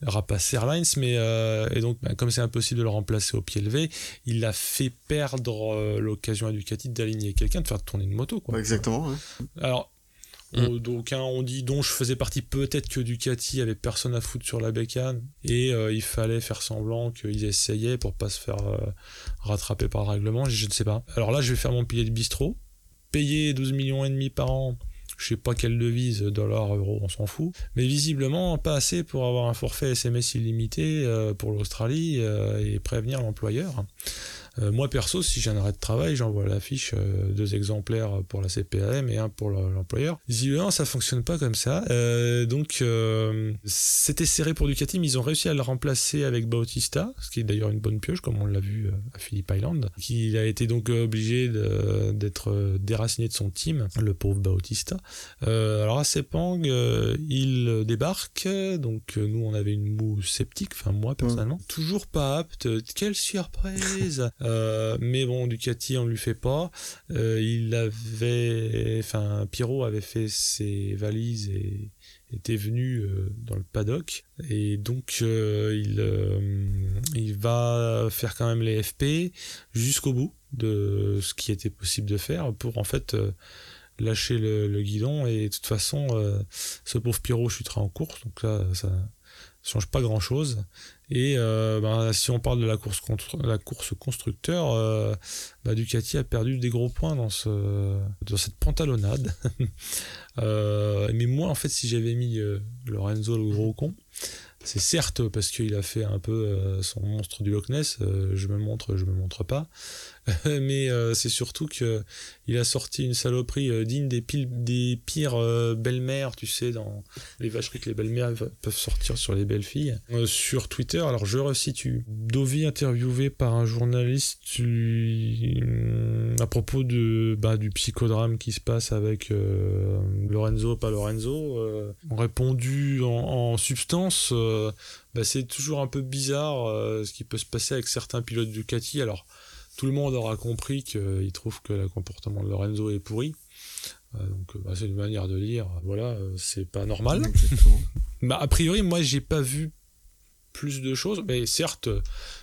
Rapace Airlines, mais euh, et donc bah, comme c'est impossible de le remplacer au pied levé, il a fait perdre euh, l'occasion à Ducati d'aligner quelqu'un, de faire tourner une moto. Quoi. Exactement. ouais. Alors, Mm. on- d'aucuns ont dit dont je faisais partie, peut-être que Ducati avait personne à foutre sur la bécane et euh, il fallait faire semblant qu'ils essayaient pour pas se faire euh, rattraper par le règlement, je, ne sais pas. Alors là, je vais faire mon pilier de bistrot, payer 12 millions et demi par an. Je sais pas quelle devise, dollars, euros, on s'en fout. Mais visiblement, pas assez pour avoir un forfait SMS illimité euh, pour l'Australie euh, et prévenir l'employeur. Euh, moi perso, si j'ai un arrêt de travail, j'envoie l'affiche euh, deux exemplaires pour la CPAM et un pour le- l'employeur. Visiblement, ça fonctionne pas comme ça. Euh, donc, euh, c'était serré pour Ducati, mais ils ont réussi à le remplacer avec Bautista, ce qui est d'ailleurs une bonne pioche, comme on l'a vu euh, à Phillip Island, qui a été donc obligé d'être déraciné de son team, le pauvre Bautista. Euh, alors à Sepang, il débarque, donc nous on avait une moue sceptique, enfin moi personnellement, toujours pas apte. Quelle surprise Euh, Mais bon, Ducati on lui fait pas. Euh, il avait, enfin Pierrot avait fait ses valises et était venu euh, dans le paddock. Et donc euh, il il va faire quand même les FP jusqu'au bout de ce qui était possible de faire pour en fait lâcher le, guidon. Et de toute façon ce pauvre Pierrot chutera en course. Donc là ça change pas grand chose et euh, ben, si on parle de la course contre la course constructeur euh, bah, Ducati a perdu des gros points dans ce dans cette pantalonnade. Euh, mais moi en fait si j'avais mis Lorenzo le gros con c'est certes parce qu'il a fait un peu son monstre du Loch Ness, je me montre, je me montre pas, mais euh, c'est surtout que il a sorti une saloperie euh, digne des, pires euh, belles-mères, tu sais, dans les vacheries que les belles-mères peuvent sortir sur les belles filles. Euh, sur Twitter, alors je resitue, Dovi interviewé par un journaliste à propos de bah, du psychodrame qui se passe avec Lorenzo, pas Lorenzo, ont répondu en, substance. bah, c'est toujours un peu bizarre ce qui peut se passer avec certains pilotes Ducati. Alors, tout le monde aura compris qu'il trouve que le comportement de Lorenzo est pourri. Euh, donc, bah, c'est une manière de dire, voilà, c'est pas normal. bah, a priori, moi, j'ai pas vu plus de choses. Mais certes,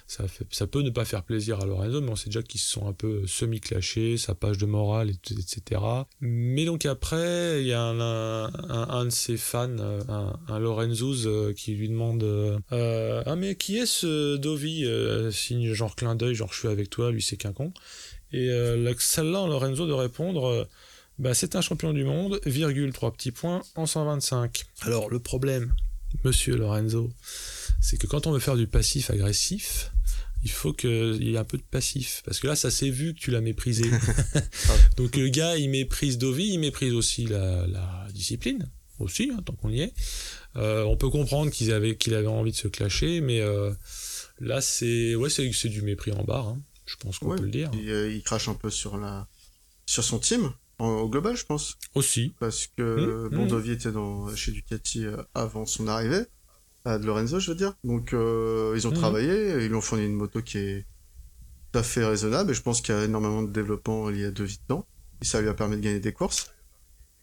ça, fait, ça peut ne pas faire plaisir à Lorenzo, mais on sait déjà qu'ils se sont un peu semi-clashés, sa page de morale, etc. Mais donc après, il y a un, un, de ses fans, un, un Lorenzo, euh, qui lui demande euh, Ah, mais qui est ce Dovi euh, Signe genre clin d'œil, genre je suis avec toi, lui c'est qu'un con. Et celle-là, Lorenzo de répondre. Bah, c'est un champion du monde, virgule, trois petits points, en 125. Alors, le problème, monsieur Lorenzo, c'est que quand on veut faire du passif agressif, il faut qu'il y ait un peu de passif. Parce que là, ça s'est vu que tu l'as méprisé. Donc le gars, il méprise Dovi, il méprise aussi la, discipline, aussi, hein, tant qu'on y est. Euh, on peut comprendre qu'il avait, qu'il avait envie de se clasher, mais euh, là, c'est ouais, c'est, du mépris en barre. Hein. Je pense qu'on peut le dire. Euh, il, crache un peu sur, la, sur son team, au global, je pense. Aussi. Parce que, mmh, bon, mmh. Dovi était dans, chez Ducati avant son arrivée de Lorenzo, je veux dire. Donc, euh, ils ont mhm. travaillé, ils lui ont fourni une moto qui est tout à fait raisonnable, et je pense qu'il y a énormément de développement lié à De dedans, et ça lui a permis de gagner des courses.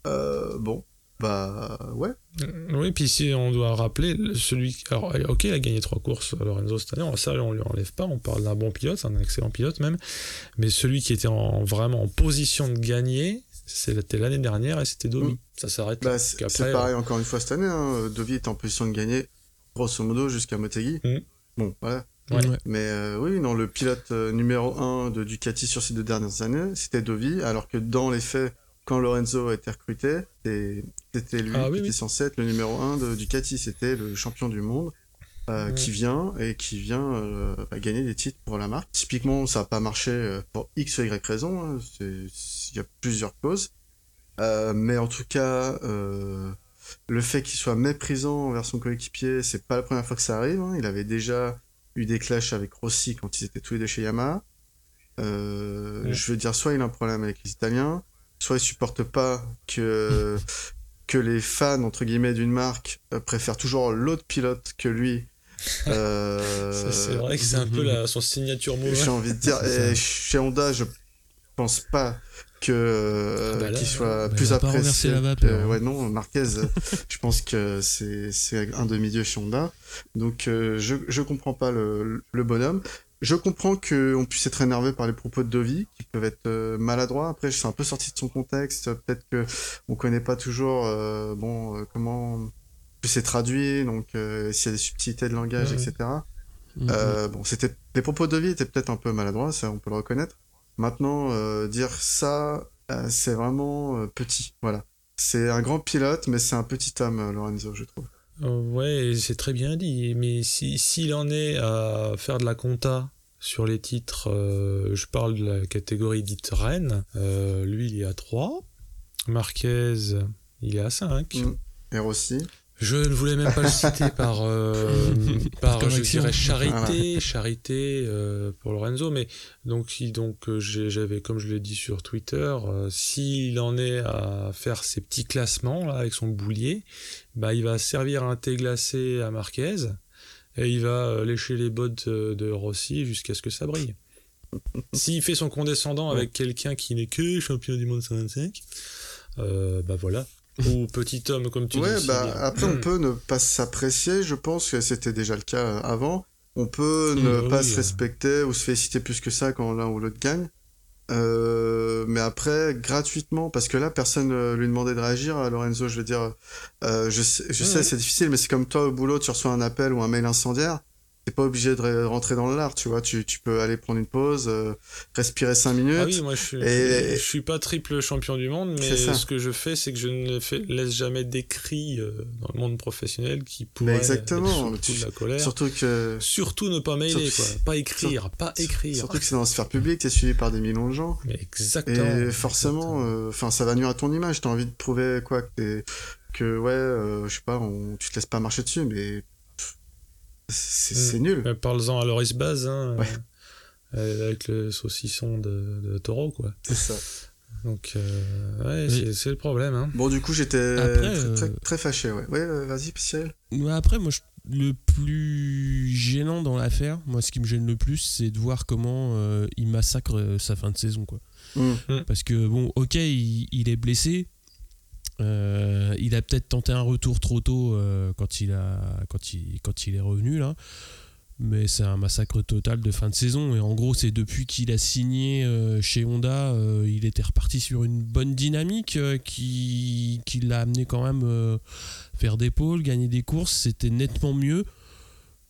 Euh, bon, bah ouais. Euh, oui, puis si on doit rappeler, celui. Alors, ok, il a gagné trois courses Lorenzo cette année, ça on lui enlève pas, on parle d'un bon pilote, c'est un excellent pilote même, mais celui qui était en, vraiment en position de gagner, c'était l'année dernière et c'était Dovi. Mm. Ça s'arrête bah, C'est pareil encore une fois cette année, hein. Dovi est en position de gagner grosso modo, jusqu'à Motegi. Mm. Bon, voilà. Mais euh, oui, non, le pilote euh, numéro 1 de Ducati sur ces deux dernières années, c'était Dovi, alors que dans les faits, quand Lorenzo a été recruté, c'était lui ah qui était censé être le numéro 1 de Ducati, c'était le champion du monde. Euh, qui vient et qui vient bah, gagner des titres pour la marque. Typiquement, ça n'a pas marché pour X ou Y raison. Hein. Il y a plusieurs causes. mais en tout cas, le fait qu'il soit méprisant envers son coéquipier, c'est pas la première fois que ça arrive. Hein. Il avait déjà eu des clashs avec Rossi quand ils étaient tous les deux chez Yamaha. Euh, je veux dire, soit il a un problème avec les Italiens, soit il supporte pas que, que les fans, entre guillemets, d'une marque euh, préfèrent toujours l'autre pilote que lui. Euh, c'est vrai que c'est un peu la, son signature mot. J'ai envie de dire, et chez Honda, je pense pas que ah bah qu'il soit plus apprécié. La hein. ouais non, Marquez, je pense que c'est c'est un demi-dieu chez Honda. Donc euh, je je comprends pas le, le bonhomme. Je comprends qu'on puisse être énervé par les propos de Dovi, qui peuvent être euh, maladroits. Après, je suis un peu sorti de son contexte. Peut-être que on connaît pas toujours, euh, bon, comment c'est traduit, donc s'il y a des subtilités de langage, etc. Mm-hmm. bon, c'était les propos de Dovi étaient peut-être un peu maladroits, ça on peut le reconnaître. Maintenant, euh, dire ça, euh, c'est vraiment euh, petit. Voilà. C'est un grand pilote, mais c'est un petit homme, Lorenzo, je trouve. ouais, c'est très bien dit. Mais s'il si, en est à faire de la compta sur les titres, je parle de la catégorie dite Rennes, lui, il est à 3. Marquez, il est à 5. Mm. Et Rossi? Je ne voulais même pas le citer par, euh, par je dirais charité, charité euh, pour Lorenzo, mais donc, donc euh, j'avais, comme je l'ai dit sur Twitter, s'il en est à faire ses petits classements là avec son boulier, bah il va servir un thé glacé à Marquez et il va lécher les bottes de Rossi jusqu'à ce que ça brille. S'il fait son condescendant avec quelqu'un qui n'est que champion du monde 125, bah voilà, ou petit homme, comme tu ouais, Bah, après, on peut ne pas s'apprécier, je pense que c'était déjà le cas euh, avant. On peut ne bah pas se respecter ou se féliciter plus que ça quand l'un ou l'autre gagne. Euh, mais après, gratuitement, parce que là, personne euh, lui demandait de réagir. À Lorenzo, je veux dire, euh, je, sais, je sais c'est difficile, mais c'est comme toi au boulot, tu reçois un appel ou un mail incendiaire t'es pas obligé de rentrer dans l'art, tu vois. Tu, tu, peux aller prendre une pause, euh, respirer 5 minutes. Ah oui, moi je suis, je suis pas triple champion du monde, mais ce que je fais, c'est que je ne fais, laisse jamais d'écrit euh, dans le monde professionnel qui pourrait exactement. Être de la colère. Surtout que surtout ne pas mailer, quoi. Pas écrire, pas écrire. Surtout que c'est dans la sphère publique, t'es suivi par des millions de gens. Mais exactement. Et forcément, euh, enfin, ça va nuire à ton image. T'as envie de prouver quoi que, que ouais, je sais pas, on, tu te laisses pas marcher dessus, mais c'est nul. Parle-en à Loris Baz, hein, euh, avec le saucisson de, de taureau, quoi. C'est ça. Donc, euh, ouais, c'est le problème. Hein. Bon, du coup, j'étais très, très, euh, très, fâché, ouais. Ouais, vas-y, Cyril. Après, moi, je le plus gênant dans l'affaire, moi ce qui me gêne le plus, c'est de voir comment euh, il massacre euh, sa fin de saison. Quoi. Mm. Parce que, bon, ok, il, il est blessé. Euh, il a peut-être tenté un retour trop tôt euh, quand, il a, quand, il, quand il est revenu là. Mais c'est un massacre total de fin de saison. Et en gros, c'est depuis qu'il a signé euh, chez Honda, il était reparti sur une bonne dynamique qui, qui l'a amené quand même faire des pôles, gagner des courses. C'était nettement mieux.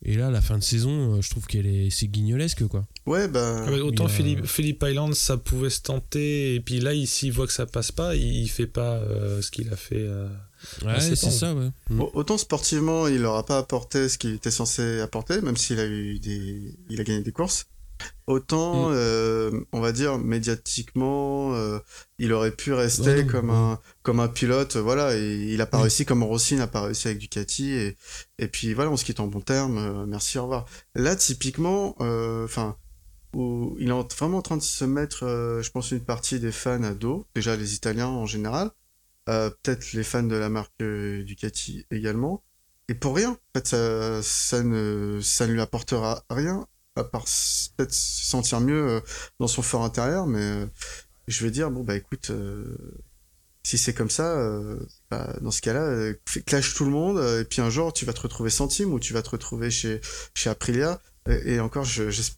Et là, la fin de saison, euh, je trouve qu'elle est, c'est guignolesque quoi. Ouais, bah. Ah, mais autant a- Philippe, Philippe Island, ça pouvait se tenter, et puis là, ici, il voit que ça passe pas, il, il fait pas euh, ce qu'il a fait. euh, Ouais, c'est ça, ouais. Au- Autant sportivement, il n'aura pas apporté ce qu'il était censé apporter, même s'il a eu des, il a gagné des courses. Autant, Mm. euh, on va dire médiatiquement, euh, il aurait pu rester Ouais, comme ouais. un comme un pilote, voilà. Et il a pas Oui. réussi comme Rossi n'a pas réussi avec Ducati et et puis voilà, on se quitte en bon terme. euh, merci, au revoir. Là, typiquement, enfin, où il est en- vraiment en train de se mettre, je pense, une partie des fans à dos. Déjà les Italiens en général, peut-être les fans de la marque Ducati également. Et pour rien, en fait, ça, ça ne, ça ne lui apportera rien, à part peut-être se sentir mieux euh, dans son fort intérieur, mais euh, je vais dire, bon, bah écoute, euh, si c'est comme ça, bah, dans ce cas-là, clash tout le monde, et puis un jour, tu vas te retrouver centime, ou tu vas te retrouver chez, chez Aprilia, et, encore, je, j'espère.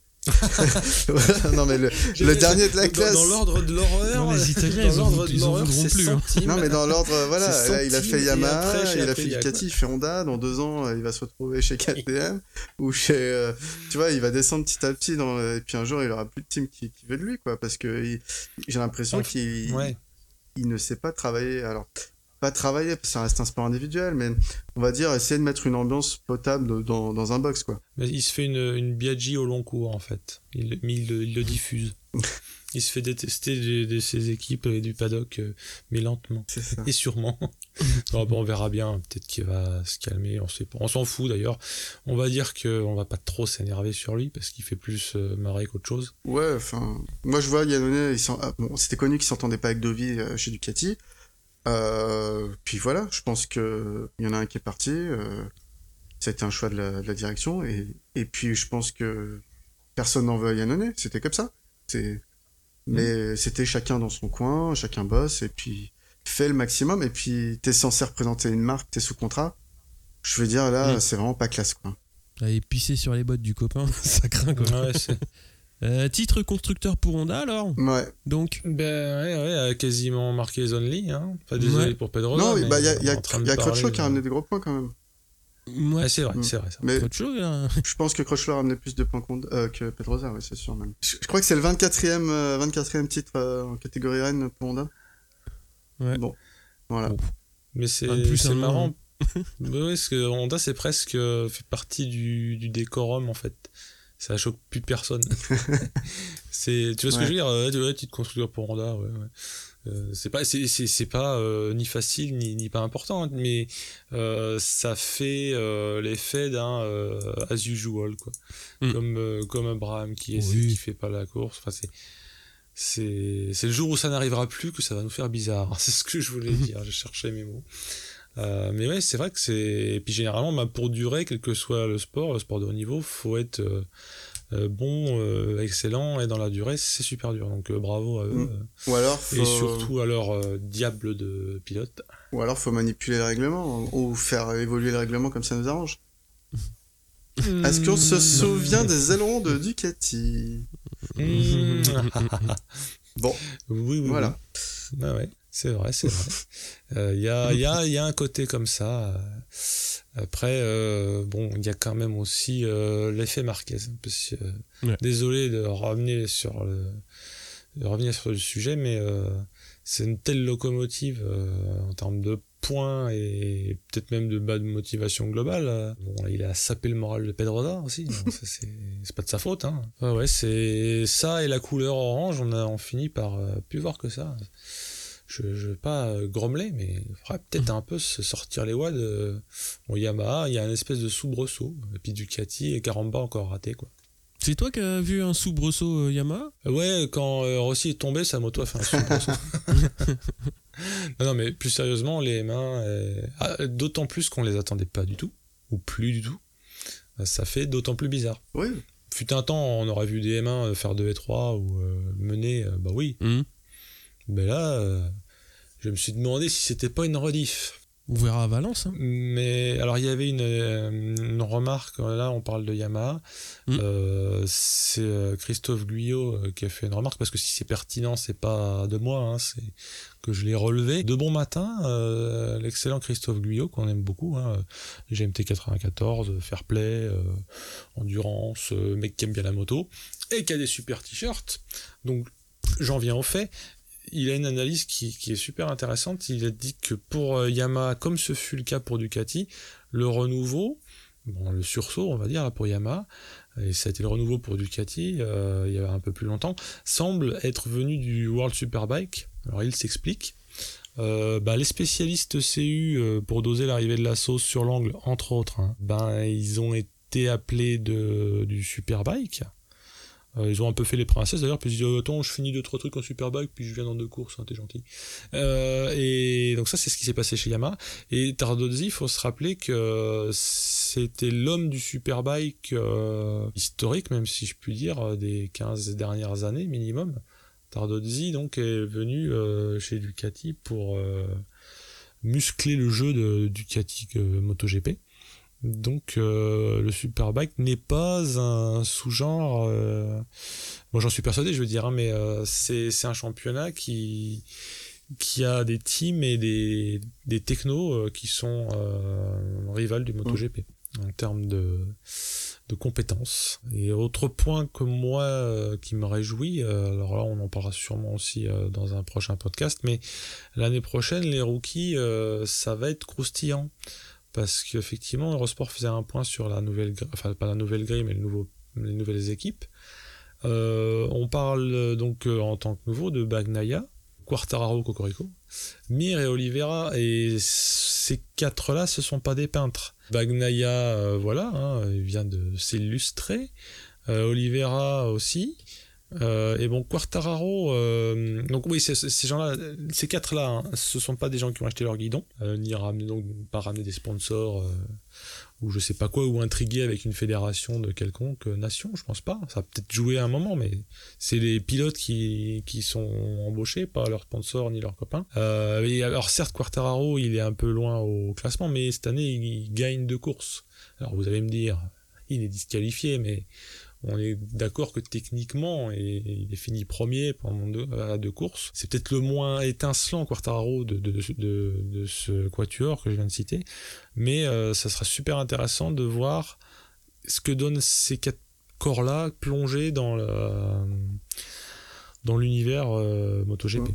Non, mais le, le dernier de la Dans- classe. Dans l'ordre de l'horreur. Non, les Italiens, dans ils en ils en voudront plus, hein. Non, mais dans l'ordre, euh, voilà, là, il a fait et Yamaha, après, il a fait Ducati, il fait Honda. Dans deux ans, euh, il va se retrouver chez KTM ou chez, euh, tu vois, il va descendre petit à petit. Dans, et puis un jour, il aura plus de team qui, qui veut de lui, quoi, parce que j'ai l'impression Ouais. qu'il Ouais. il ne sait pas travailler. Alors, pas travailler, ça reste un sport individuel, mais on va dire essayer de mettre une ambiance potable dans, dans un box, quoi. Mais il se fait une, une Biaggi au long cours, en fait. Il, il, le- il le diffuse. il se fait détester de, de ses équipes et du paddock, euh, mais lentement. Et sûrement. Bon, bon, on verra bien. Peut-être qu'il va se calmer. On sait pas. On s'en fout d'ailleurs. On va dire qu'on va pas trop s'énerver sur lui parce qu'il fait plus euh, marrer qu'autre chose. Ouais, enfin, moi je vois Yannone, ah, bon, c'était connu qu'il s'entendait pas avec Dovi euh, chez Ducati. Euh, puis voilà, je pense que il y en a un qui est parti. Euh, ça a été un choix de la, de la direction et, et puis je pense que personne n'en veut à Yannone, c'était comme ça. C'est, mais c'était chacun dans son coin, chacun bosse et puis fait le maximum et puis t'es censé représenter une marque, t'es sous contrat. Je veux dire là, Mm. c'est vraiment pas classe quoi. Aller pisser sur les bottes du copain, ça craint quoi. Ouais, c'est- Euh, titre constructeur pour Honda alors Ouais. Donc, ben ouais, ouais, a quasiment marqué les only. Hein. Pas désolé Ouais. pour Pedro. non, mais bah il y a, y a, a Crutchlow qui a de- ramené des gros points quand même. moi, Ouais, c'est vrai, Mm. c'est vrai. ça. Mais là. Je pense que Crutchlow a ramené plus de points qu'on- euh, que Pedrosa, oui, c'est sûr même. Je, je crois que c'est le 24e, euh, 24e titre euh, en catégorie Rennes pour Honda. Ouais. Bon, voilà. Bon. Mais c'est Un de plus, c'est un de marrant. Mais ouais, parce que Honda, c'est presque euh, fait partie du, du décorum en fait. Ça choque plus personne. c'est, tu vois ce que je veux dire euh, ouais, ouais, titre constructeur pour Honda, ouais, ouais. Euh, c'est pas, c'est, c'est, c'est pas euh, ni facile ni, ni pas important, hein, mais euh, ça fait euh, l'effet d'un euh, as usual quoi. Mm. Comme euh, comme Abraham qui essaie, Oui. qui fait pas la course. Enfin c'est c'est c'est le jour où ça n'arrivera plus que ça va nous faire bizarre. C'est ce que je voulais dire. J'ai cherché mes mots. Euh, mais ouais, c'est vrai que c'est. Et puis généralement, bah, pour durer, quel que soit le sport, le sport de haut niveau, faut être euh, euh, bon, euh, excellent, et dans la durée, c'est super dur. Donc euh, bravo à eux. Mm. Ou alors, faut, Et surtout à leur euh, diable de pilote. ou alors faut manipuler le règlement ou faire évoluer le règlement comme ça nous arrange. Est-ce qu'on se souvient des ailerons de Ducati? Mm. Bon, oui, oui. voilà. oui. Ouais, ouais, c'est vrai, c'est vrai. Euh, Il y, a, y, a, y a un côté comme ça. Après, euh, bon, il y a quand même aussi euh, l'effet Marquez. Parce que, Ouais. Désolé de revenir sur le, de revenir sur le sujet, mais c'est une telle locomotive en termes de points et peut-être même de bas de motivation globale. Bon, il a sapé le moral de Pedrosa aussi. c'est pas de sa faute. Hein. Ouais, ouais, c'est ça et la couleur orange. On a on finit par plus voir que ça. Je, je vais pas euh, grommeler, mais il faudrait peut-être un peu se sortir les wads. de- Bon, Yamaha, il y a un espèce de soubresaut. Et puis Ducati et Caramba encore raté, quoi. C'est toi qui as vu un soubresaut euh, Yamaha? Euh, Ouais, quand euh, Rossi est tombé, sa moto a fait un soubresaut. non, non, mais plus sérieusement, les mains, euh, ah, d'autant plus qu'on les attendait pas du tout, ou plus du tout. ça fait d'autant plus bizarre. Oui. Fut un temps, on aurait vu des M1 faire 2 et 3 ou euh, mener, euh, bah oui. Hum. Mais là, euh, je me suis demandé si c'était pas une rediff. On verra à Valence. hein. Mais alors il y avait une, euh, une remarque, là on parle de Yamaha, Mm. Euh, c'est euh, Christophe Guyot euh, qui a fait une remarque, parce que si c'est pertinent, c'est pas de moi, hein, c'est que je l'ai relevé. De bon matin, euh, l'excellent Christophe Guyot, qu'on aime beaucoup, hein, euh, GMT 94, euh, Fair Play, euh, Endurance, euh, mec qui aime bien la moto, et qui a des super t-shirts. Donc j'en viens au fait. Il a une analyse qui, est super intéressante. Il a dit que pour euh, Yamaha, comme ce fut le cas pour Ducati, le renouveau, bon, le sursaut, on va dire, pour Yamaha, et ça a été le renouveau pour Ducati euh, il y a un peu plus longtemps, semble être venu du World Superbike. Alors il s'explique. Euh, bah, les spécialistes CU pour doser l'arrivée de la sauce sur l'angle, entre autres, hein, ben ils ont été appelés de, du Superbike. Euh, ils ont un peu fait les princesses d'ailleurs, puis ils disent attends, je finis deux trois trucs en Superbike, puis je viens dans deux courses, hein, t'es gentil. Euh, et donc ça c'est ce qui s'est passé chez Yamaha. Et Tardozzi, il faut se rappeler que c'était l'homme du Superbike euh, historique, même si je puis dire, euh, des 15 dernières années minimum. Tardozzi donc est venu euh, chez Ducati pour euh, muscler le jeu de Ducati MotoGP. Donc euh, le Superbike n'est pas un sous-genre. Euh... Bon, j'en suis persuadé, je veux dire, hein, mais euh, c'est c'est un championnat qui qui a des teams et des, des technos euh, qui sont euh, rivales du MotoGP en termes de, de compétences. Et autre point que moi euh, qui me réjouit, euh, alors là on en parlera sûrement aussi euh, dans un prochain podcast, mais l'année prochaine les rookies euh, ça va être croustillant parce qu'effectivement Eurosport faisait un point sur la nouvelle enfin pas la nouvelle grille mais les nouvelles équipes. Euh, on parle euh, donc euh, en tant que nouveau de Bagnaia, Quartararo, Cocorico, Mir et Oliveira et ces quatre-là ce sont pas des peintres. Bagnaia, voilà, hein, il vient de s'illustrer. Oliveira aussi. Euh, et bon, Quartararo, euh, donc oui, ces gens-là, ces quatre-là, hein, ce sont pas des gens qui ont acheté leur guidon, euh, ni ramené, donc pas ramené des sponsors euh, ou je sais pas quoi, ou intrigué avec une fédération de quelconque nation, je pense pas. Ça a peut-être joué à un moment, mais c'est les pilotes qui, qui sont embauchés, pas leurs sponsors ni leurs copains. Euh, et alors certes, Quartararo, il est un peu loin au classement, mais cette année, il gagne deux courses. Alors vous allez me dire, il est disqualifié, mais on est d'accord que techniquement, et- il est fini premier pendant deux, à deux courses. C'est peut-être le moins étincelant Quartararo de, de, de, de ce quatuor que je viens de citer, mais euh, ça sera super intéressant de voir ce que donnent ces quatre corps-là plongés dans dans l'univers euh, MotoGP. Ouais.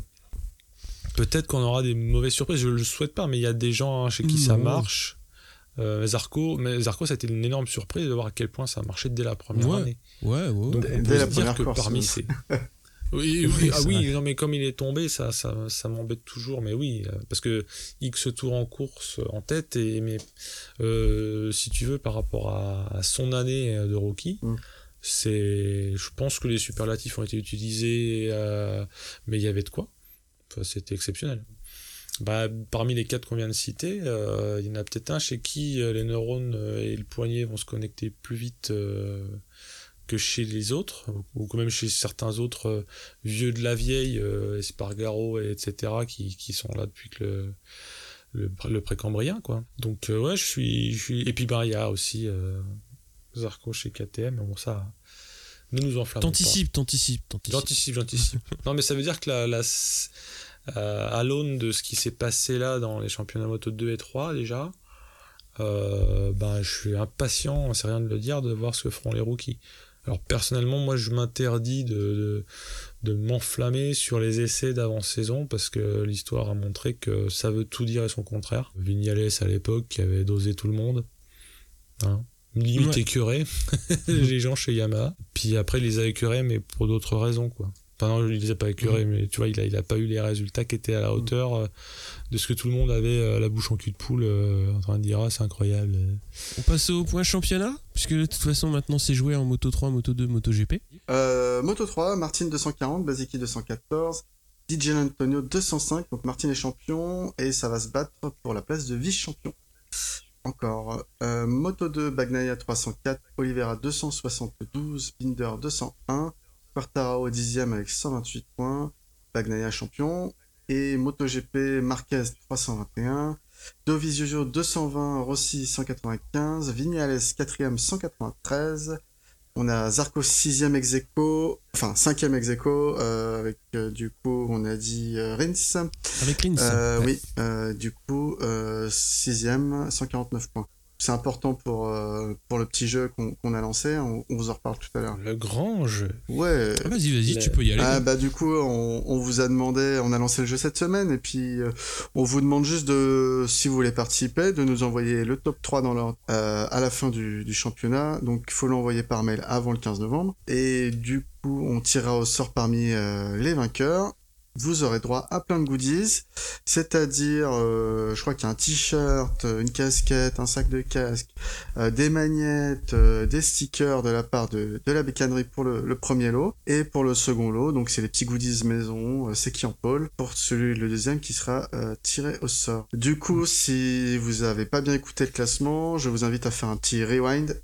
Peut-être qu'on aura des mauvaises surprises, je le souhaite pas, mais il y a des gens hein, chez qui ça Non. marche. Euh, Zarco, mais Zarco, ça a été une énorme surprise de voir à quel point ça marchait dès la première Ouais. année. Ouais, ouais. Donc Dès- on dès peut la se dire première que course, parmi oui. ces... Oui, oui, Oui, ah oui, non, mais comme il est tombé, ça, ça, ça m'embête toujours, mais oui, euh, parce que X tours en course euh, en tête, et mais euh, si tu veux, par rapport à, à son année de rookie, Mm. c'est, je pense que les superlatifs ont été utilisés, euh, mais il y avait de quoi. Enfin, c'était exceptionnel. Bah, parmi les quatre qu'on vient de citer, euh, il y en a peut-être un chez qui euh, les neurones euh, et le poignet vont se connecter plus vite euh, que chez les autres, ou- quand même chez certains autres euh, vieux de la vieille, euh, Espargaro, et etc., qui, qui sont là depuis que le, le, le précambrien, quoi. Donc, euh, ouais, je suis, je suis. Et puis, bah, il y a aussi euh, Zarco chez KTM, mais bon, ça. Ne nous enflammons pas. T'anticipes, t'anticipes, t'anticipes. J'anticipe, j'anticipe. non, mais ça veut dire que la, la, à l'aune de ce qui s'est passé là dans les championnats moto 2 et 3 déjà, euh, ben, je suis impatient, c'est rien de le dire, de voir ce que feront les rookies. Alors personnellement, moi je m'interdis de, de, de m'enflammer sur les essais d'avant-saison parce que l'histoire a montré que ça veut tout dire et son contraire. Vignales à l'époque qui avait dosé tout le monde. Hein. Limite Ouais. écœuré, les gens chez Yamaha. Puis après, il les a écœurés, mais pour d'autres raisons, quoi. Enfin, non, il les a pas écœurés, mais tu vois, il a, il a pas eu les résultats qui étaient à la hauteur euh, de ce que tout le monde avait euh, la bouche en cul de poule euh, en train de dire, ah, c'est incroyable. On passe au point championnat, puisque de toute façon maintenant c'est joué en Moto 3, Moto 2, Moto GP. Euh, Moto 3, Martin 240, Basiki 214, DJ Antonio 205. Donc Martin est champion et ça va se battre pour la place de vice-champion. encore. Euh, Moto 2, Bagnaia 304, Oliveira 272, Binder 201, Quartararo 10ème avec 128 points, Bagnaia champion. Et MotoGP, Marquez 321, Dovizioso 220, Rossi 195, Vignales 4ème 193, on a Zarco 6ème ex aequo, enfin 5ème ex aequo, euh, avec euh, du coup on a dit euh, Rins. Avec Rins. Ouais. Oui, du coup 6ème, 149 points. C'est important pour, euh, pour le petit jeu qu'on qu'on a lancé, on, on vous en reparle tout à l'heure. Le grand jeu. Ouais, Ah, vas-y, vas-y, Le- tu peux y aller. ah bah du coup on, on vous a demandé, on a lancé le jeu cette semaine et puis euh, on vous demande juste de, si vous voulez participer, de nous envoyer le top 3 dans l'ordre euh, à la fin du, du championnat. Donc il faut l'envoyer par mail avant le 15 novembre. Et du coup on tirera au sort parmi euh, les vainqueurs. Vous aurez droit à plein de goodies, c'est-à-dire, euh, je crois qu'il y a un t-shirt, euh, une casquette, un sac de casque, euh, des magnettes, euh, des stickers de la part de, de la bécannerie pour le, le premier lot et pour le second lot, donc c'est les petits goodies maison, euh, c'est qui en pôle pour celui le deuxième qui sera euh, tiré au sort. Du coup, si vous avez pas bien écouté le classement, je vous invite à faire un petit rewind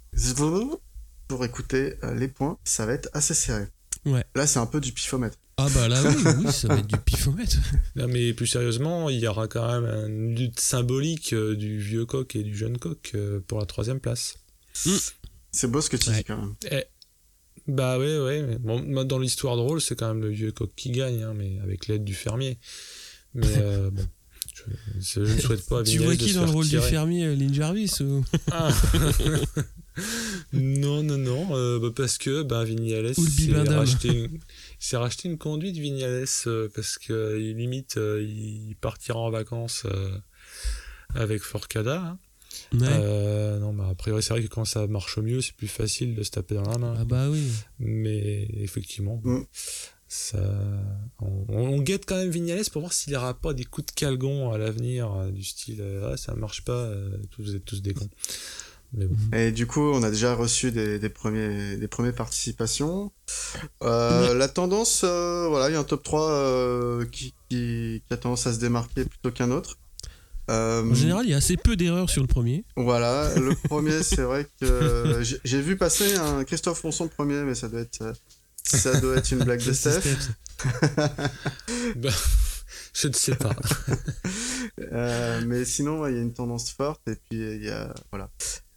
pour écouter les points. Ça va être assez serré. Ouais. Là, c'est un peu du pifomètre. Ah bah là, oui, oui, ça va être du pifomètre. Non, mais plus sérieusement, il y aura quand même une lutte symbolique euh, du vieux coq et du jeune coq euh, pour la troisième place. C'est beau ce que tu Ouais. dis quand même. Eh, bah ouais, ouais. mais Bon, dans l'histoire drôle, c'est quand même le vieux coq qui gagne, hein, mais avec l'aide du fermier. Mais euh, bon, je, je ne souhaite pas à Tu vois qui dans le rôle du fermier, Lynn Jarvis ou... Ah. non, non, non, euh, bah, parce que bah, Vignales s'est racheté, une... s'est racheté une conduite Vignales euh, parce que euh, limite euh, il partira en vacances euh, avec Forcada. hein. Ouais. Euh, non, bah, a priori, c'est vrai que quand ça marche au mieux, c'est plus facile de se taper dans la main. Ah bah oui. Mais effectivement, Mm. ça, on, on guette quand même Vignales pour voir s'il n'y aura pas des coups de calgon à l'avenir, euh, du style euh, ah, ça marche pas, euh, tous- vous êtes tous des cons. Mais bon. Et du coup, on a déjà reçu des, des premiers, des premières participations. Euh, La tendance, euh, voilà, il y a un top 3 euh, qui, qui, qui a tendance à se démarquer plutôt qu'un autre. Euh, En général, il y a assez peu d'erreurs sur le premier. Voilà, le premier, c'est vrai que j'ai- vu passer un Christophe Monson premier, mais ça doit être, ça doit être une blague de Steph. Bah, je ne sais pas. Euh, mais sinon, ouais, il y a une tendance forte et puis il y a voilà.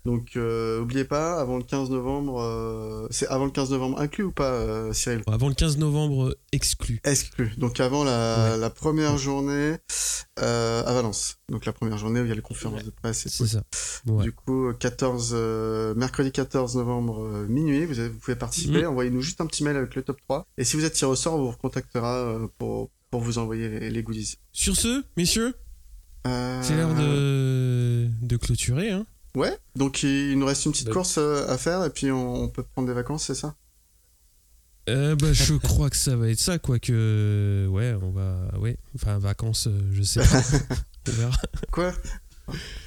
Donc, euh, oubliez pas, avant le 15 novembre, euh, c'est avant le 15 novembre inclus ou pas, euh, Cyril? Avant le 15 novembre, euh, exclu. Exclu. Donc avant la, Ouais. la première journée à Valence. Donc la première journée où il y a les conférences de presse et tout. C'est ça. Du coup, 14, euh, mercredi 14 novembre, minuit, vous, avez- vous pouvez participer. Mhm. Envoyez-nous juste un petit mail avec le top 3. Et si vous êtes tiré au sort, on vous recontactera pour, pour vous envoyer les, les goodies. Sur ce, messieurs, c'est l'heure de... de clôturer. Hein. Ouais, donc il nous reste une petite Bah- course euh, à faire et puis on, on peut prendre des vacances, c'est ça? Euh, bah, je crois que ça va être ça, quoi que... Ouais, on va... Ouais, enfin, vacances, euh, je sais pas. on verra. Quoi?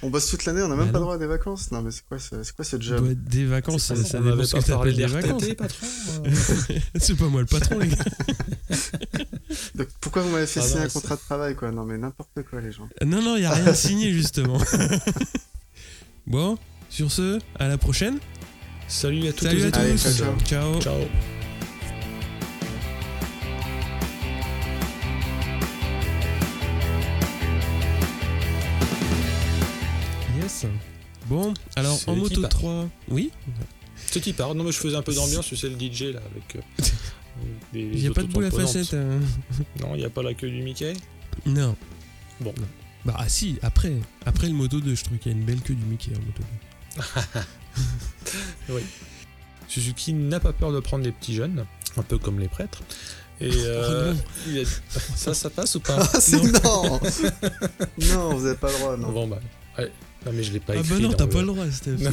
On bosse toute l'année, on n'a même Bah pas non. droit à des vacances? Non mais c'est quoi, ce- c'est quoi ce job? Ouais, des vacances, ça, ça dépend ce que t'appelles des vacances. Euh. C'est pas moi le patron, les gars. Donc, Pourquoi vous m'avez fait Ah signer un contrat de travail quoi? Non mais n'importe quoi les gens. Non, non, il a rien signé, justement. Bon, sur ce, à la prochaine. Salut à toutes Salut à tous. Allez, ciao, ciao. Ciao. Yes. Bon, alors C'est en moto part 3, oui, Ce qui part? Non, mais je faisais un peu d'ambiance, sais, le DJ là, avec. euh, il n'y a pas de boule à facettes. hein. Non, il n'y a pas la queue du Mickey? Non. Bon. Non. Bah ah, si, après, après le moto 2, je trouve qu'il y a une belle queue du Mickey en moto 2. Suzuki n'a pas peur de prendre des petits jeunes, un peu comme les prêtres. Et euh, Oh a- ça, ça passe ou pas? Ah non Non, vous avez pas le droit, non. Bon bah, ouais. non mais je l'ai pas Ah écrit. bah non, t'as le- pas le droit, Steph. Non.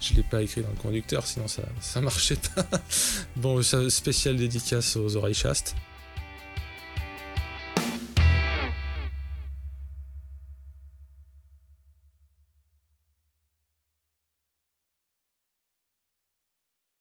Je l'ai pas écrit dans le conducteur, sinon ça ça marchait pas. Bon, ça- spécial dédicace aux oreilles chastes.